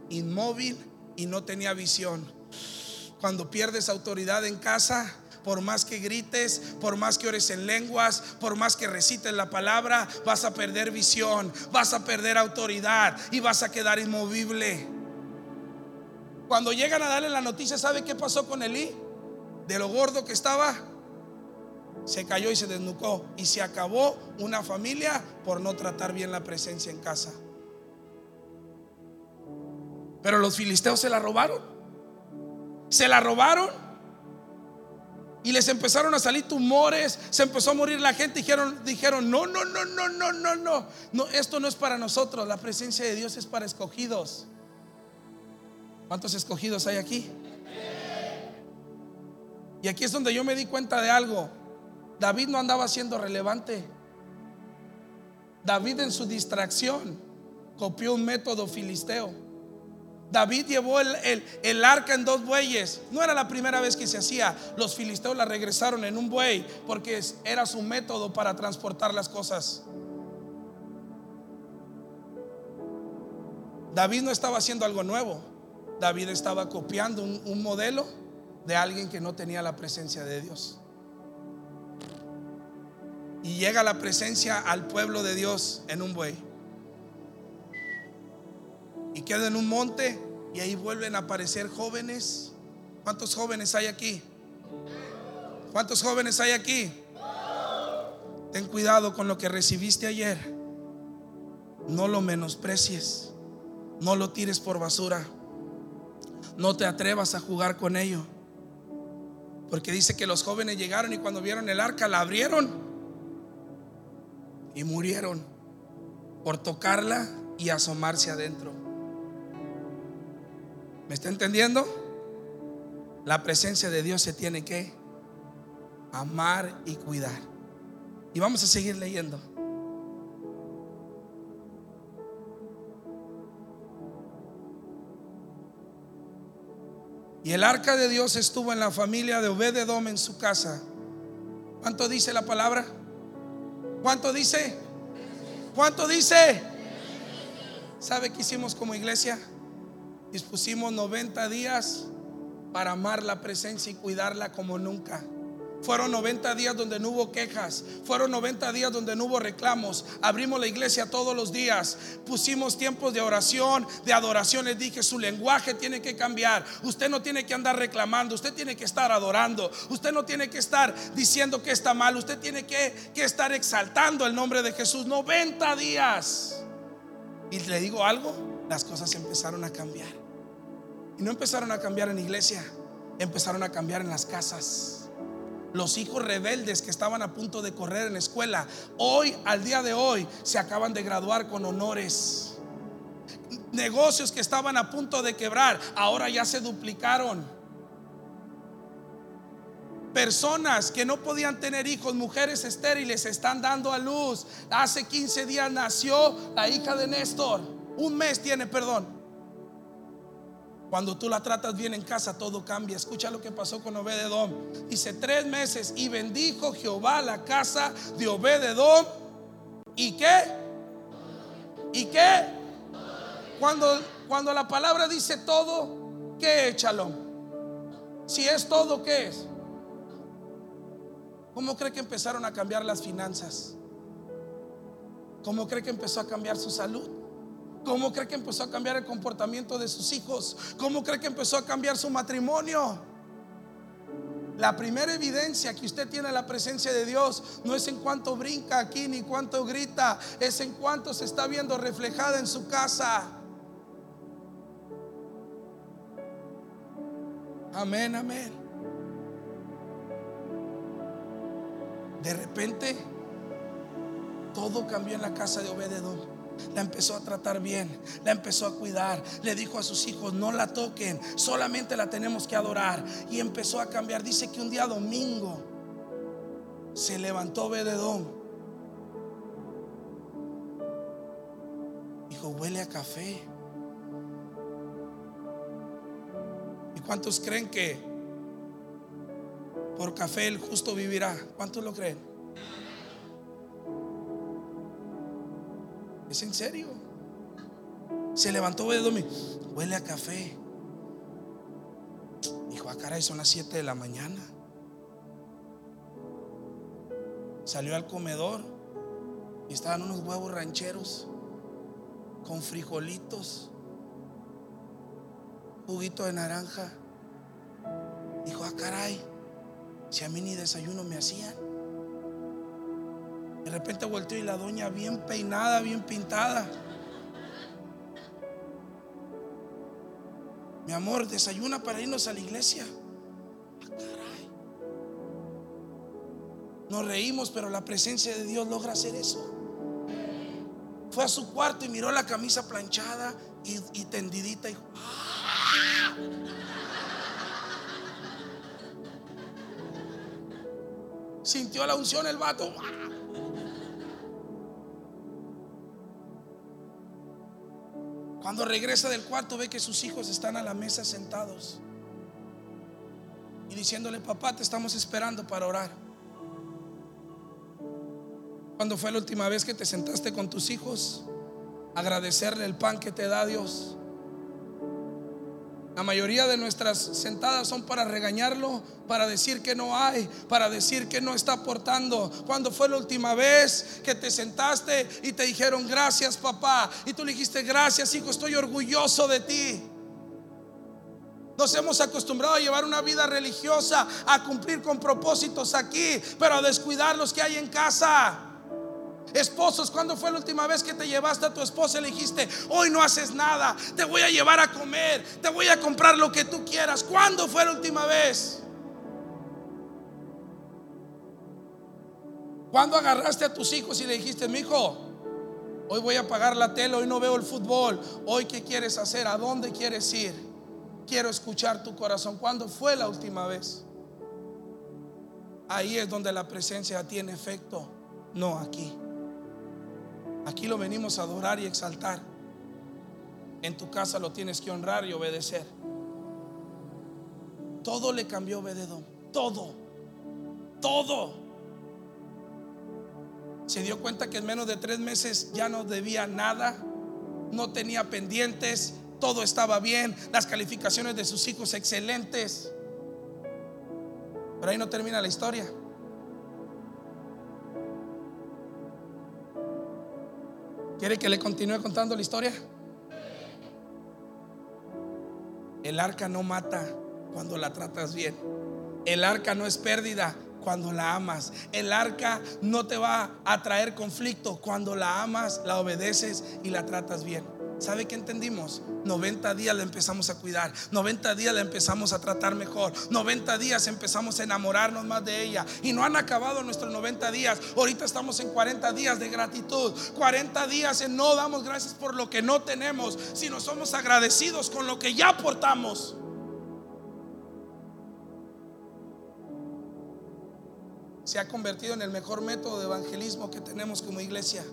inmóvil y no tenía visión. Cuando pierdes autoridad en casa, por más que grites, por más que ores en lenguas, por más que recites la palabra, vas a perder visión, vas a perder autoridad y vas a quedar inmovible. Cuando llegan a darle la noticia, ¿sabe qué pasó con Elí? De lo gordo que estaba, se cayó y se desnucó. Y se acabó una familia por no tratar bien la presencia en casa. Pero los filisteos se la robaron. Se la robaron y les empezaron a salir tumores, se empezó a morir la gente, dijeron, dijeron, no, no, no, no, no, no, no, no, esto no es para nosotros, la presencia de Dios es para escogidos. ¿Cuántos escogidos hay aquí? Y aquí es donde yo me di cuenta de algo. David no andaba siendo relevante. David en su distracción copió un método filisteo. David llevó el, arca en dos bueyes. No era la primera vez que se hacía. Los filisteos la regresaron en un buey porque era su método para transportar las cosas. David no estaba haciendo algo nuevo. David estaba copiando un, un modelo de alguien que no tenía la presencia de Dios. Y llega la presencia al pueblo de Dios en un buey y queda en un monte y ahí vuelven a aparecer jóvenes. ¿Cuántos jóvenes hay aquí? ¿Cuántos jóvenes hay aquí? Ten cuidado con lo que recibiste ayer. No lo menosprecies. No lo tires por basura. No te atrevas a jugar con ello. Porque dice que los jóvenes llegaron y cuando vieron el arca la abrieron y murieron por tocarla y asomarse adentro. ¿Me está entendiendo? La presencia de Dios se tiene que amar y cuidar. Y vamos a seguir leyendo. Y el arca de Dios estuvo en la familia de Obededom en su casa. ¿Cuánto dice la palabra? ¿Cuánto dice? ¿Cuánto dice? ¿Sabe qué hicimos como iglesia? Dispusimos 90 días para amar la presencia y cuidarla como nunca. Fueron 90 días donde no hubo quejas. Fueron 90 días donde no hubo reclamos. Abrimos la iglesia todos los días. Pusimos tiempos de oración, de adoración. Les dije, su lenguaje tiene que cambiar. Usted no tiene que andar reclamando. Usted tiene que estar adorando. Usted no tiene que estar diciendo que está mal. Usted tiene que, que estar exaltando el nombre de Jesús. 90 días. Y le digo algo, las cosas empezaron a cambiar. Y no empezaron a cambiar en iglesia, empezaron a cambiar en las casas. Los hijos rebeldes que estaban a punto de correr en la escuela, hoy, al día de hoy, se acaban de graduar con honores. Negocios que estaban a punto de quebrar, ahora ya se duplicaron personas que no podían tener hijos, mujeres estériles, están dando a luz. Hace 15 días nació la hija de Néstor. Un mes tiene perdón. Cuando tú la tratas bien en casa, todo cambia. Escucha lo que pasó con Obededom. Dice tres meses y bendijo Jehová la casa de Obededom. ¿Y qué? ¿Y qué? Cuando, cuando la palabra dice todo, ¿qué es Si es todo, ¿qué es? ¿Cómo cree que empezaron a cambiar las finanzas? ¿Cómo cree que empezó a cambiar su salud? ¿Cómo cree que empezó a cambiar el comportamiento de sus hijos? ¿Cómo cree que empezó a cambiar su matrimonio? La primera evidencia que usted tiene la presencia de Dios no es en cuanto brinca aquí ni cuánto grita, es en cuanto se está viendo reflejada en su casa. Amén, amén. De repente, todo cambió en la casa de Obededón. La empezó a tratar bien, la empezó a cuidar. Le dijo a sus hijos, no la toquen, solamente la tenemos que adorar. Y empezó a cambiar. Dice que un día domingo se levantó Bededón. Dijo, huele a café. ¿Y cuántos creen que por café el justo vivirá? ¿Cuántos lo creen? ¿Es en serio? Se levantó de huele a café. Dijo, ah, caray, son las 7 de la mañana. Salió al comedor y estaban unos huevos rancheros con frijolitos, juguito de naranja. Dijo, ah, caray, si a mí ni desayuno me hacían. De repente volteó y la doña bien peinada, bien pintada. Mi amor, desayuna para irnos a la iglesia. Ah, Nos reímos, pero la presencia de Dios logra hacer eso. Fue a su cuarto y miró la camisa planchada y, tendidita y ¡Ah! sintió la unción el vato. Cuando regresa del cuarto ve que sus hijos están a la mesa sentados y diciéndole, papá, te estamos esperando para orar. ¿Cuándo fue la última vez que te sentaste con tus hijos? Agradecerle el pan que te da Dios. La mayoría de nuestras sentadas son para regañarlo, para decir que no hay, para decir que no está aportando. ¿Cuándo fue la última vez que te sentaste y te dijeron gracias papá? Y tú le dijiste gracias hijo, estoy orgulloso de ti. Nos hemos acostumbrado a llevar una vida religiosa, a cumplir con propósitos aquí, pero a descuidar los que hay en casa. Esposos, ¿cuándo fue la última vez que te llevaste a tu esposa y le dijiste, hoy no haces nada, te voy a llevar a comer, te voy a comprar lo que tú quieras? ¿Cuándo fue la última vez? ¿Cuándo agarraste a tus hijos y le dijiste, mi hijo, hoy voy a pagar la tele, hoy no veo el fútbol, hoy qué quieres hacer, a dónde quieres ir? Quiero escuchar tu corazón. ¿Cuándo fue la última vez? Ahí es donde la presencia tiene efecto, no aquí. Aquí lo venimos a adorar y exaltar. En tu casa lo tienes que honrar y obedecer. Todo le cambió Obededón. Todo. Todo. Se dio cuenta que en menos de tres meses ya no debía nada. No tenía pendientes. Todo estaba bien. Las calificaciones de sus hijos excelentes. Pero ahí no termina la historia. ¿Quiere que le continúe contando la historia? El arca no mata cuando la tratas bien. El arca no es pérdida cuando la amas. El arca no te va a traer conflicto cuando la amas, la obedeces y la tratas bien. ¿Sabe qué entendimos? 90 días la empezamos a cuidar, 90 días la empezamos a tratar mejor, 90 días empezamos a enamorarnos más de ella y no han acabado nuestros 90 días. Ahorita estamos en 40 días de gratitud, 40 días en no damos gracias por lo que no tenemos, sino somos agradecidos con lo que ya aportamos. Se ha convertido en el mejor método de evangelismo que tenemos como iglesia.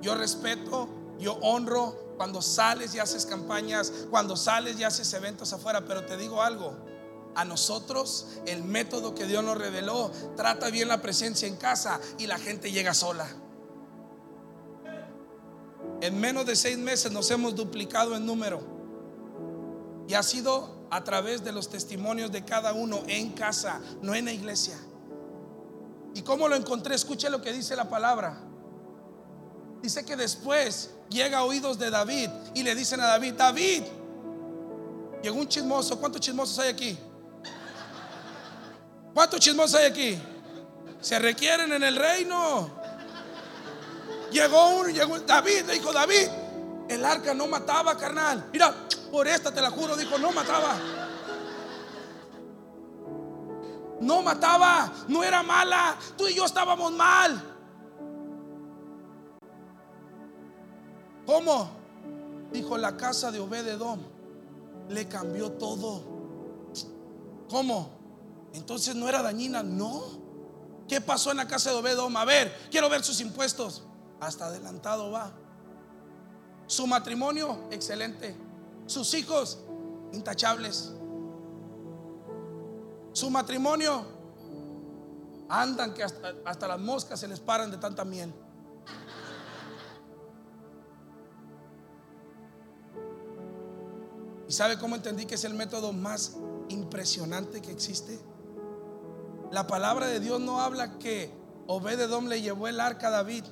Yo respeto yo honro cuando sales y haces campañas, cuando sales y haces eventos afuera, pero te digo algo. A nosotros el método que Dios nos reveló trata bien la presencia en casa y la gente llega sola. En menos de seis meses nos hemos duplicado en número. Y ha sido a través de los testimonios de cada uno en casa, no en la iglesia. ¿Y cómo lo encontré? Escuche lo que dice la palabra. Dice que después llega a oídos de David y le dicen a David, David, llegó un chismoso, ¿cuántos chismosos hay aquí? ¿Cuántos chismosos hay aquí? Se requieren en el reino. Llegó uno, llegó David, le dijo David, el arca no mataba, carnal. Mira, por esta te la juro, dijo, no mataba. No mataba, no era mala. Tú y yo estábamos mal. ¿Cómo? Dijo la casa de Obededom. Le cambió todo. ¿Cómo? Entonces no era dañina, no. ¿Qué pasó en la casa de Obededom? A ver, quiero ver sus impuestos. Hasta adelantado va. Su matrimonio, excelente. Sus hijos, intachables. Su matrimonio, andan que hasta, hasta las moscas se les paran de tanta miel. ¿Y sabe cómo entendí que es el método más impresionante que existe? La palabra de Dios no habla que Obededom le llevó el arca a David.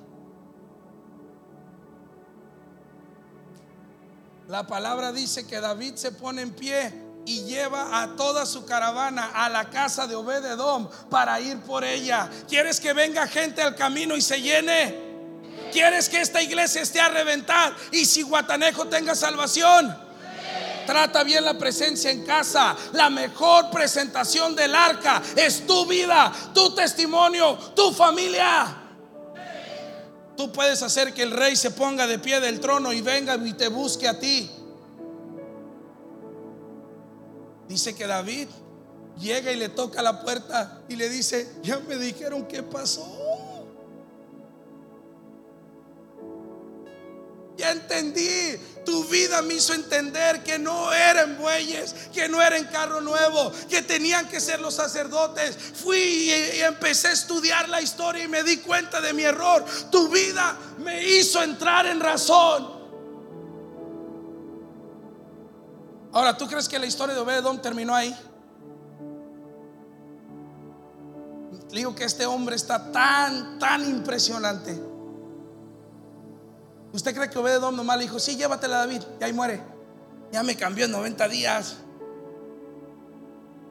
La palabra dice que David se pone en pie y lleva a toda su caravana a la casa de Obededom para ir por ella. ¿Quieres que venga gente al camino y se llene? ¿Quieres que esta iglesia esté a reventar y si Guatanejo tenga salvación? Trata bien la presencia en casa. La mejor presentación del arca es tu vida, tu testimonio, tu familia. Tú puedes hacer que el rey se ponga de pie del trono y venga y te busque a ti. Dice que David llega y le toca la puerta y le dice, ya me dijeron qué pasó. Ya entendí. Tu vida me hizo entender que no eran bueyes, que no eran carro nuevo, que tenían que ser los sacerdotes. Fui y, empecé a estudiar la historia y me di cuenta de mi error. Tu vida me hizo entrar en razón. Ahora, ¿tú crees que la historia de Obededón terminó ahí? digo que este hombre está tan, tan impresionante ¿Usted cree que Obededom nomás le dijo, sí, llévatela David, y ahí muere? Ya me cambió en 90 días.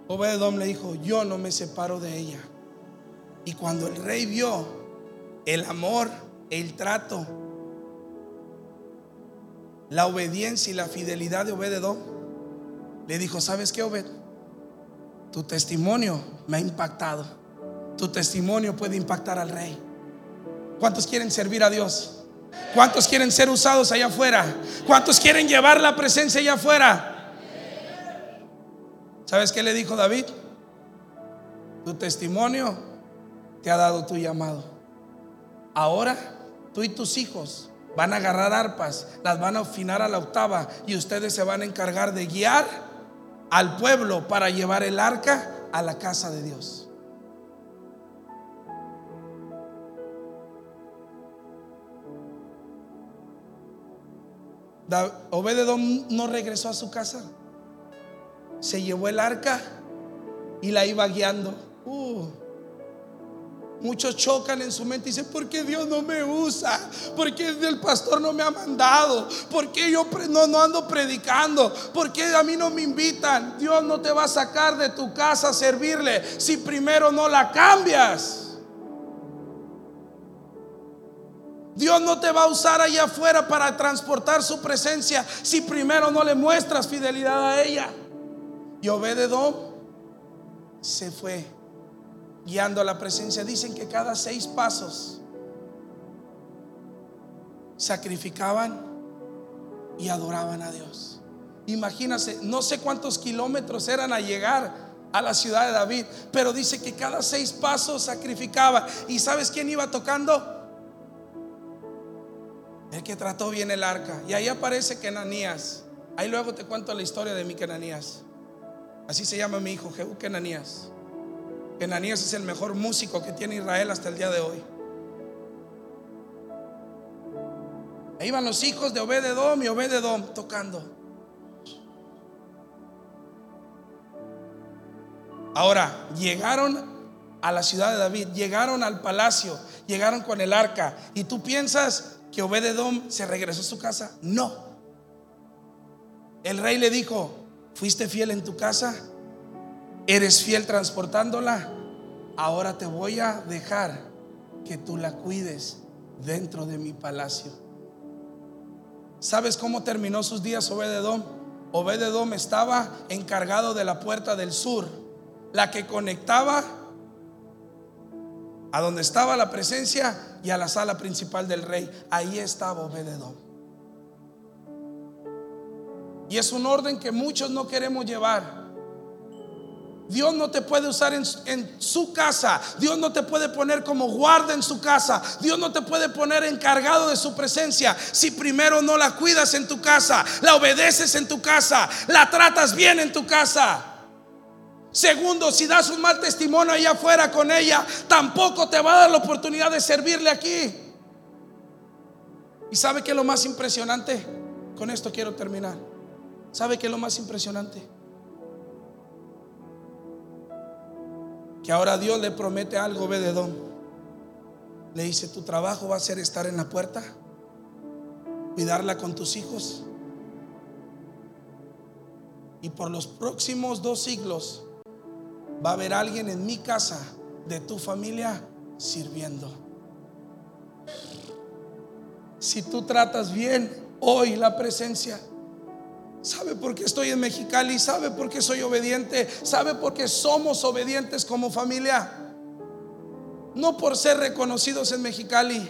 Obededom le dijo, yo no me separo de ella. Y cuando el rey vio el amor, el trato, la obediencia y la fidelidad de Obededom, le dijo, ¿sabes qué, Obed? Tu testimonio me ha impactado. Tu testimonio puede impactar al rey. ¿Cuántos quieren servir a Dios? ¿Cuántos quieren ser usados allá afuera? ¿Cuántos quieren llevar la presencia allá afuera? ¿Sabes qué le dijo David? Tu testimonio te ha dado tu llamado. Ahora tú y tus hijos van a agarrar arpas, las van a afinar a la octava y ustedes se van a encargar de guiar al pueblo para llevar el arca a la casa de Dios. Obededón no regresó a su casa. Se llevó el arca y la iba guiando. Uh. muchos chocan en su mente y dicen, ¿por qué Dios no me usa? ¿Por qué el pastor no me ha mandado? ¿Por qué yo no, no ando predicando? ¿Por qué a mí no me invitan? Dios no te va a sacar de tu casa a servirle si primero no la cambias. Dios no te va a usar allá afuera para transportar su presencia si primero no le muestras fidelidad a ella. Y Obededón se fue guiando a la presencia. Dicen que cada seis pasos sacrificaban y adoraban a Dios. Imagínase, no sé cuántos kilómetros eran a llegar a la ciudad de David, pero dice que cada seis pasos sacrificaba. ¿Y sabes quién iba tocando? El que trató bien el arca. Y ahí aparece Kenanías. Ahí luego te cuento la historia de mi Kenanías. Así se llama mi hijo, Jehú Kenanías. Kenanías es el mejor músico que tiene Israel hasta el día de hoy. Ahí van los hijos de Obededom y Obededom tocando. Ahora, llegaron a la ciudad de David, llegaron al palacio, llegaron con el arca. Y tú piensas que Obededom se regresó a su casa? No. El rey le dijo, ¿fuiste fiel en tu casa? ¿Eres fiel transportándola? Ahora te voy a dejar que tú la cuides dentro de mi palacio. ¿Sabes cómo terminó sus días Obededom? Obededom estaba encargado de la puerta del sur, la que conectaba a donde estaba la presencia y a la sala principal del rey. Ahí estaba Obededón. Y es un orden que muchos no queremos llevar. Dios no te puede usar en, en, su casa. Dios no te puede poner como guarda en su casa. Dios no te puede poner encargado de su presencia si primero no la cuidas en tu casa, la obedeces en tu casa, la tratas bien en tu casa. Segundo, si das un mal testimonio allá afuera con ella, tampoco te va a dar la oportunidad de servirle aquí. ¿Y sabe qué es lo más impresionante? Con esto quiero terminar. ¿Sabe qué es lo más impresionante? Que ahora Dios le promete algo, Bededón. Le dice, tu trabajo va a ser estar en la puerta, cuidarla con tus hijos. Y por los próximos dos siglos va a haber alguien en mi casa de tu familia sirviendo. Si tú tratas bien hoy la presencia, ¿Sabe por qué estoy en Mexicali? ¿Sabe por qué soy obediente? ¿Sabe por qué somos obedientes como familia? No por ser reconocidos en Mexicali.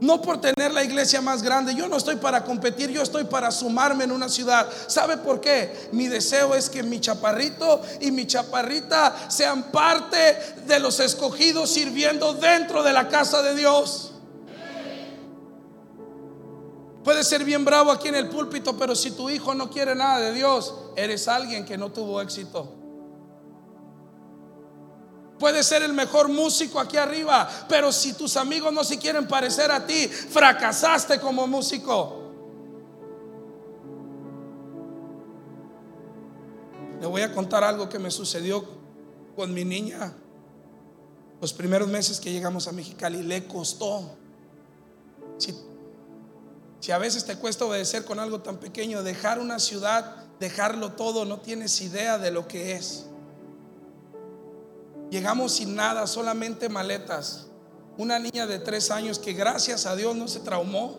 No por tener la iglesia más grande. Yo no estoy para competir, yo estoy para sumarme en una ciudad. ¿Sabe por qué? Mi deseo es que mi chaparrito y mi chaparrita sean parte de los escogidos sirviendo dentro de la casa de Dios. Puede ser bien bravo aquí en el púlpito, pero si tu hijo no quiere nada de Dios, eres alguien que no tuvo éxito. Puede ser el mejor músico aquí arriba, pero si tus amigos no se quieren parecer a ti, fracasaste como músico. Le voy a contar algo que me sucedió con mi niña. Los primeros meses que llegamos a Mexicali le costó. Si, si a veces te cuesta obedecer con algo tan pequeño, dejar una ciudad, dejarlo todo, no tienes idea de lo que es. Llegamos sin nada, solamente maletas. Una niña de tres años que gracias a Dios no se traumó.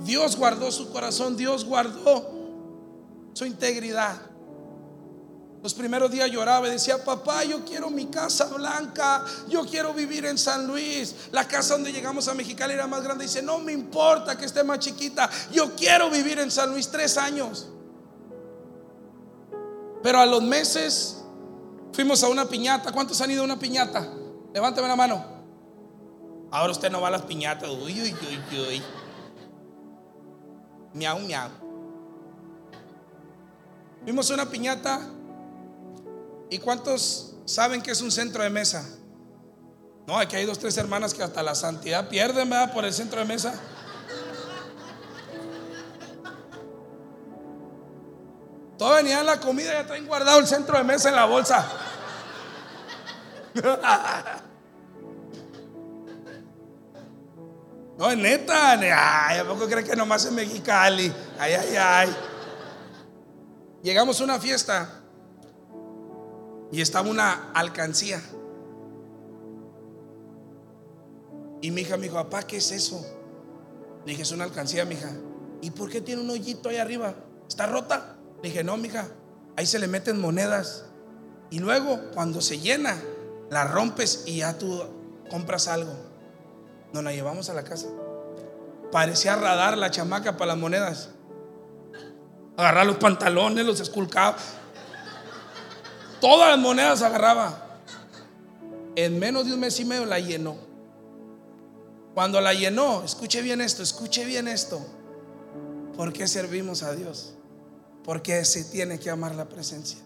Dios guardó su corazón, Dios guardó su integridad. Los primeros días lloraba y decía, papá, yo quiero mi casa blanca, yo quiero vivir en San Luis. La casa donde llegamos a Mexicali era más grande. Dice, no me importa que esté más chiquita, yo quiero vivir en San Luis tres años. Pero a los meses Fuimos a una piñata. ¿Cuántos han ido a una piñata? Levántame la mano. Ahora usted no va a las piñatas. Uy, uy, uy, uy. Miau, miau. Fuimos a una piñata. ¿Y cuántos saben que es un centro de mesa? No, aquí hay dos, tres hermanas que hasta la santidad pierden, ¿verdad? Por el centro de mesa. Todo venía en la comida, ya traen guardado el centro de mesa en la bolsa. No, es neta. Ay, ¿a poco creen que nomás en Mexicali? Ay, ay, ay. Llegamos a una fiesta y estaba una alcancía. Y mi hija me dijo, papá, ¿qué es eso? Le dije, es una alcancía, mi hija. ¿Y por qué tiene un hoyito ahí arriba? ¿Está rota? Le dije, no, mija, ahí se le meten monedas. Y luego, cuando se llena, la rompes y ya tú compras algo. Nos la llevamos a la casa. Parecía radar la chamaca para las monedas. Agarrar los pantalones, los esculcaba. Todas las monedas agarraba. En menos de un mes y medio la llenó. Cuando la llenó, escuche bien esto, escuche bien esto. ¿Por qué servimos a Dios? Porque se tiene que amar la presencia.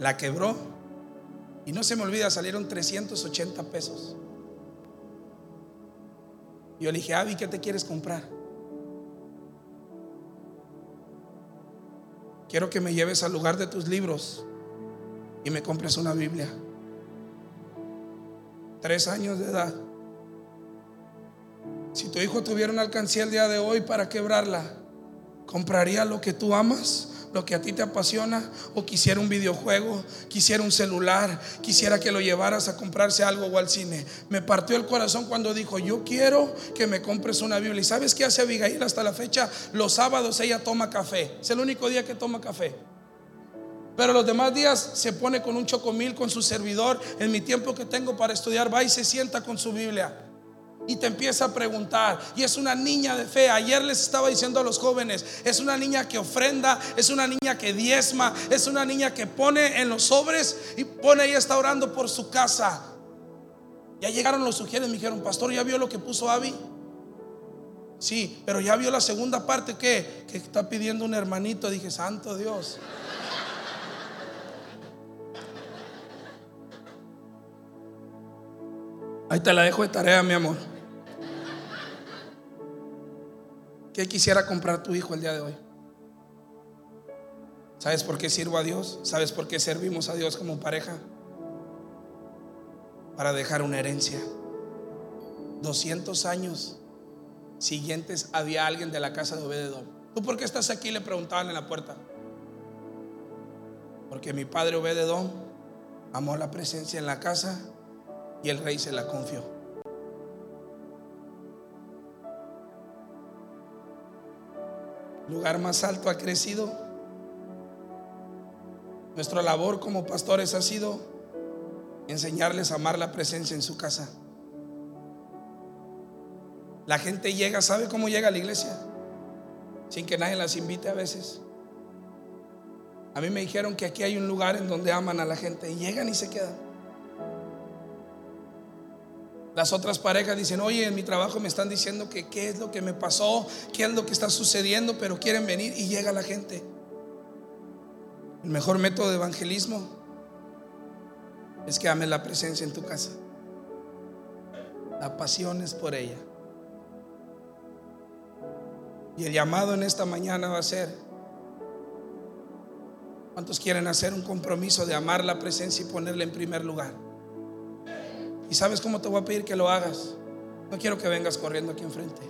La quebró y no se me olvida, salieron 380 pesos. Yo le dije, Avi, ¿qué te quieres comprar? Quiero que me lleves al lugar de tus libros y me compres una Biblia. Tres años de edad. Si tu hijo tuviera una alcancía el día de hoy para quebrarla, ¿Compraría lo que tú amas? lo que a ti te apasiona o quisiera un videojuego, quisiera un celular, quisiera que lo llevaras a comprarse algo o al cine. Me partió el corazón cuando dijo, yo quiero que me compres una Biblia. ¿Y sabes qué hace Abigail hasta la fecha? Los sábados ella toma café. Es el único día que toma café. Pero los demás días se pone con un chocomil con su servidor. En mi tiempo que tengo para estudiar, va y se sienta con su Biblia y te empieza a preguntar. Y es una niña de fe. Ayer les estaba diciendo a los jóvenes, es una niña que ofrenda, es una niña que diezma, es una niña que pone en los sobres y pone, ella está orando por su casa. Ya llegaron los sugieres, me dijeron, pastor, ¿ya vio lo que puso Abby? Sí, pero ya vio la segunda parte que, que está pidiendo un hermanito. Dije, santo Dios. Ahí te la dejo de tarea, mi amor. ¿Qué quisiera comprar tu hijo el día de hoy? ¿Sabes por qué sirvo a Dios? ¿Sabes por qué servimos a Dios como pareja? Para dejar una herencia. 200 años siguientes había alguien de la casa de Obededón. ¿Tú por qué estás aquí? Le preguntaban en la puerta. Porque mi padre Obededón amó la presencia en la casa y el rey se la confió. Lugar más alto ha crecido. Nuestra labor como pastores ha sido enseñarles a amar la presencia en su casa. La gente llega, ¿sabe cómo llega a la iglesia? Sin que nadie las invite a veces. A mí me dijeron que aquí hay un lugar en donde aman a la gente y llegan y se quedan. Las otras parejas dicen, oye, en mi trabajo me están diciendo que qué es lo que me pasó, qué es lo que está sucediendo, pero quieren venir y llega la gente. El mejor método de evangelismo es que ames la presencia en tu casa. La pasión es por ella. Y el llamado en esta mañana va a ser, ¿cuántos quieren hacer un compromiso de amar la presencia y ponerla en primer lugar? ¿Y sabes cómo te voy a pedir que lo hagas? No quiero que vengas corriendo aquí enfrente.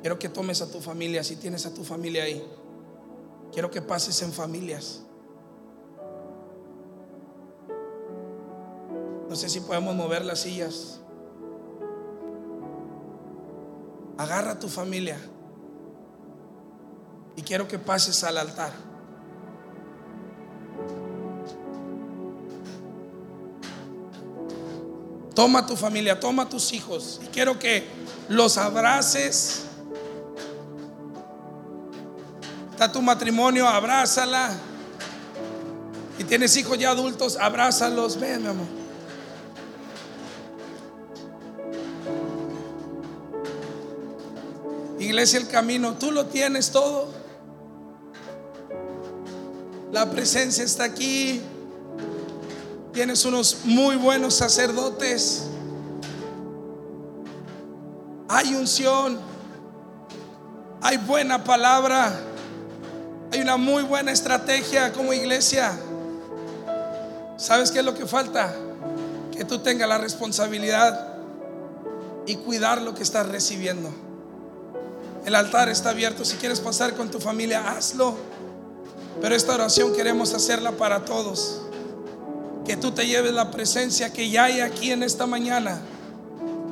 Quiero que tomes a tu familia, si tienes a tu familia ahí. Quiero que pases en familias. No sé si podemos mover las sillas. Agarra a tu familia y quiero que pases al altar. Toma tu familia, toma tus hijos y quiero que los abraces. Está tu matrimonio, abrázala. Y tienes hijos ya adultos, abrázalos. Ven, mi amor. Iglesia El Camino, tú lo tienes todo. La presencia está aquí. Tienes unos muy buenos sacerdotes. Hay unción. Hay buena palabra. Hay una muy buena estrategia como iglesia. ¿Sabes qué es lo que falta? Que tú tengas la responsabilidad y cuidar lo que estás recibiendo. El altar está abierto. Si quieres pasar con tu familia, hazlo. Pero esta oración queremos hacerla para todos que tú te lleves la presencia que ya hay aquí en esta mañana.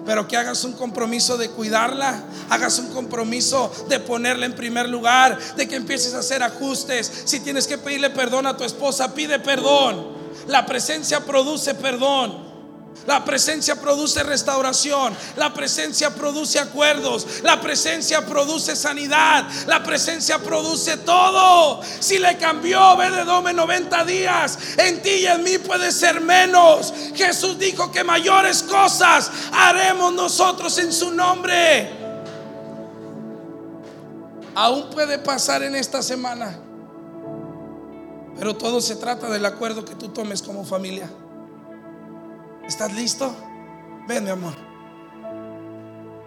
Pero que hagas un compromiso de cuidarla, hagas un compromiso de ponerla en primer lugar, de que empieces a hacer ajustes. Si tienes que pedirle perdón a tu esposa, pide perdón. La presencia produce perdón. La presencia produce restauración. La presencia produce acuerdos. La presencia produce sanidad. La presencia produce todo. Si le cambió Bededome 90 días, en ti y en mí puede ser menos. Jesús dijo que mayores cosas haremos nosotros en su nombre. Aún puede pasar en esta semana. Pero todo se trata del acuerdo que tú tomes como familia. ¿Estás listo? Ven, mi amor.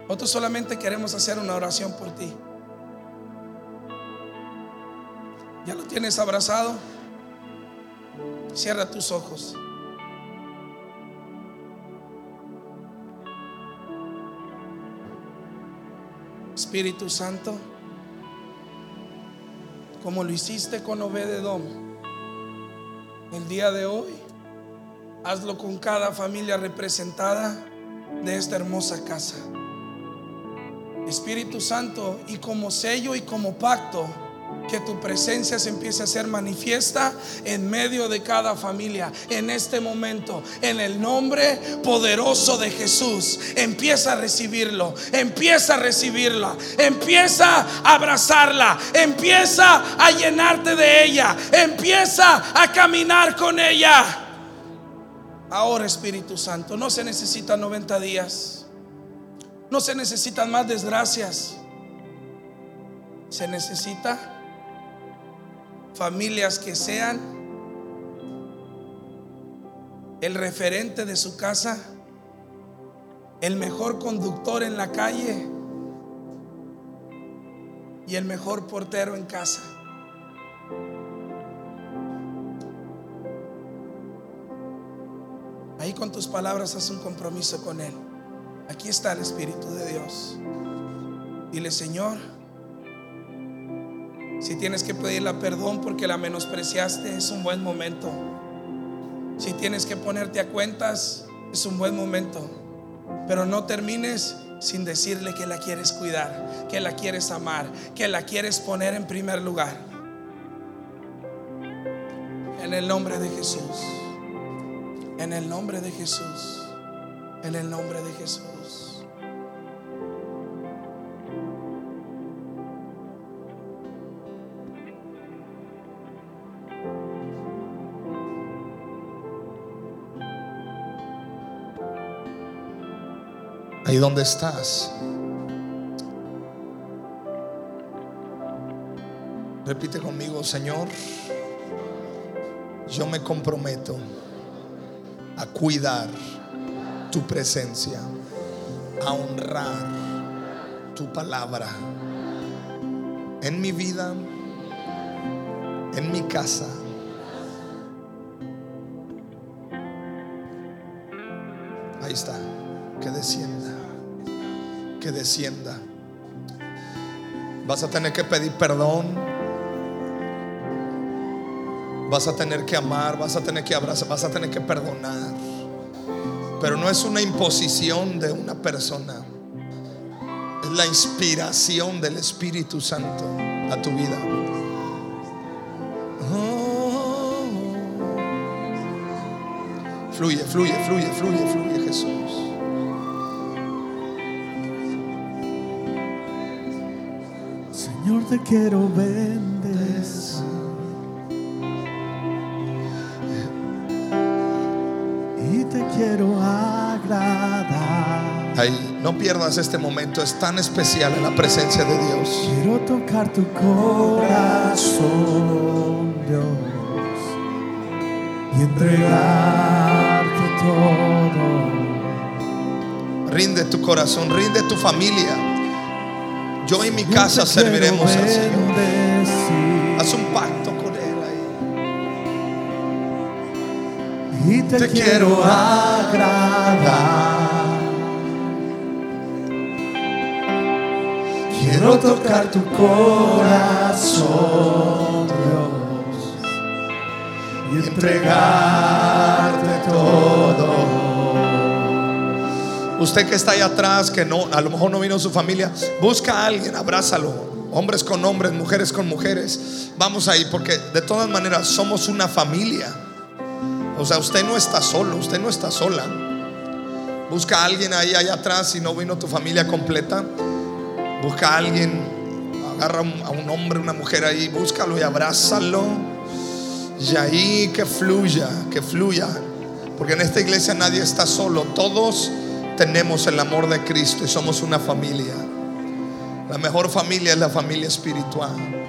Nosotros solamente queremos hacer una oración por ti. ¿Ya lo tienes abrazado? Cierra tus ojos. Espíritu Santo, como lo hiciste con Obededom, el día de hoy Hazlo con cada familia representada de esta hermosa casa. Espíritu Santo, y como sello y como pacto, que tu presencia se empiece a ser manifiesta en medio de cada familia en este momento. En el nombre poderoso de Jesús, empieza a recibirlo, empieza a recibirla, empieza a abrazarla, empieza a llenarte de ella, empieza a caminar con ella. Ahora Espíritu Santo, no se necesitan 90 días, no se necesitan más desgracias, se necesita familias que sean el referente de su casa, el mejor conductor en la calle y el mejor portero en casa. Con tus palabras haz un compromiso con Él. Aquí está el Espíritu de Dios. Dile, Señor, si tienes que pedirle perdón porque la menospreciaste, es un buen momento. Si tienes que ponerte a cuentas, es un buen momento. Pero no termines sin decirle que la quieres cuidar, que la quieres amar, que la quieres poner en primer lugar. En el nombre de Jesús. En el nombre de Jesús. En el nombre de Jesús. Ahí donde estás. Repite conmigo, Señor, yo me comprometo a cuidar tu presencia, a honrar tu palabra en mi vida, en mi casa. Ahí está, que descienda, que descienda. Vas a tener que pedir perdón. Vas a tener que amar, vas a tener que abrazar, vas a tener que perdonar. Pero no es una imposición de una persona. Es la inspiración del Espíritu Santo a tu vida. Oh. Fluye, fluye, fluye, fluye, fluye Jesús. Señor, te quiero bendecir. No pierdas este momento, es tan especial en la presencia de Dios. Quiero tocar tu corazón, Dios, y entregarte todo. Rinde tu corazón, rinde tu familia. Yo y mi casa serviremos al Señor. Haz un pacto con Él ahí. y te, quiero agradar. Quiero tocar tu corazón, Dios, y entregarte todo. Usted que está ahí atrás, que no, a lo mejor no vino su familia, busca a alguien, abrázalo. Hombres con hombres, mujeres con mujeres. Vamos ahí, porque de todas maneras somos una familia. O sea, usted no está solo, usted no está sola. Busca a alguien ahí, allá atrás, si no vino tu familia completa. Busca a alguien, agarra a un hombre, una mujer ahí, búscalo y abrázalo. Y ahí que fluya, que fluya. Porque en esta iglesia nadie está solo. Todos tenemos el amor de Cristo y somos una familia. La mejor familia es la familia espiritual.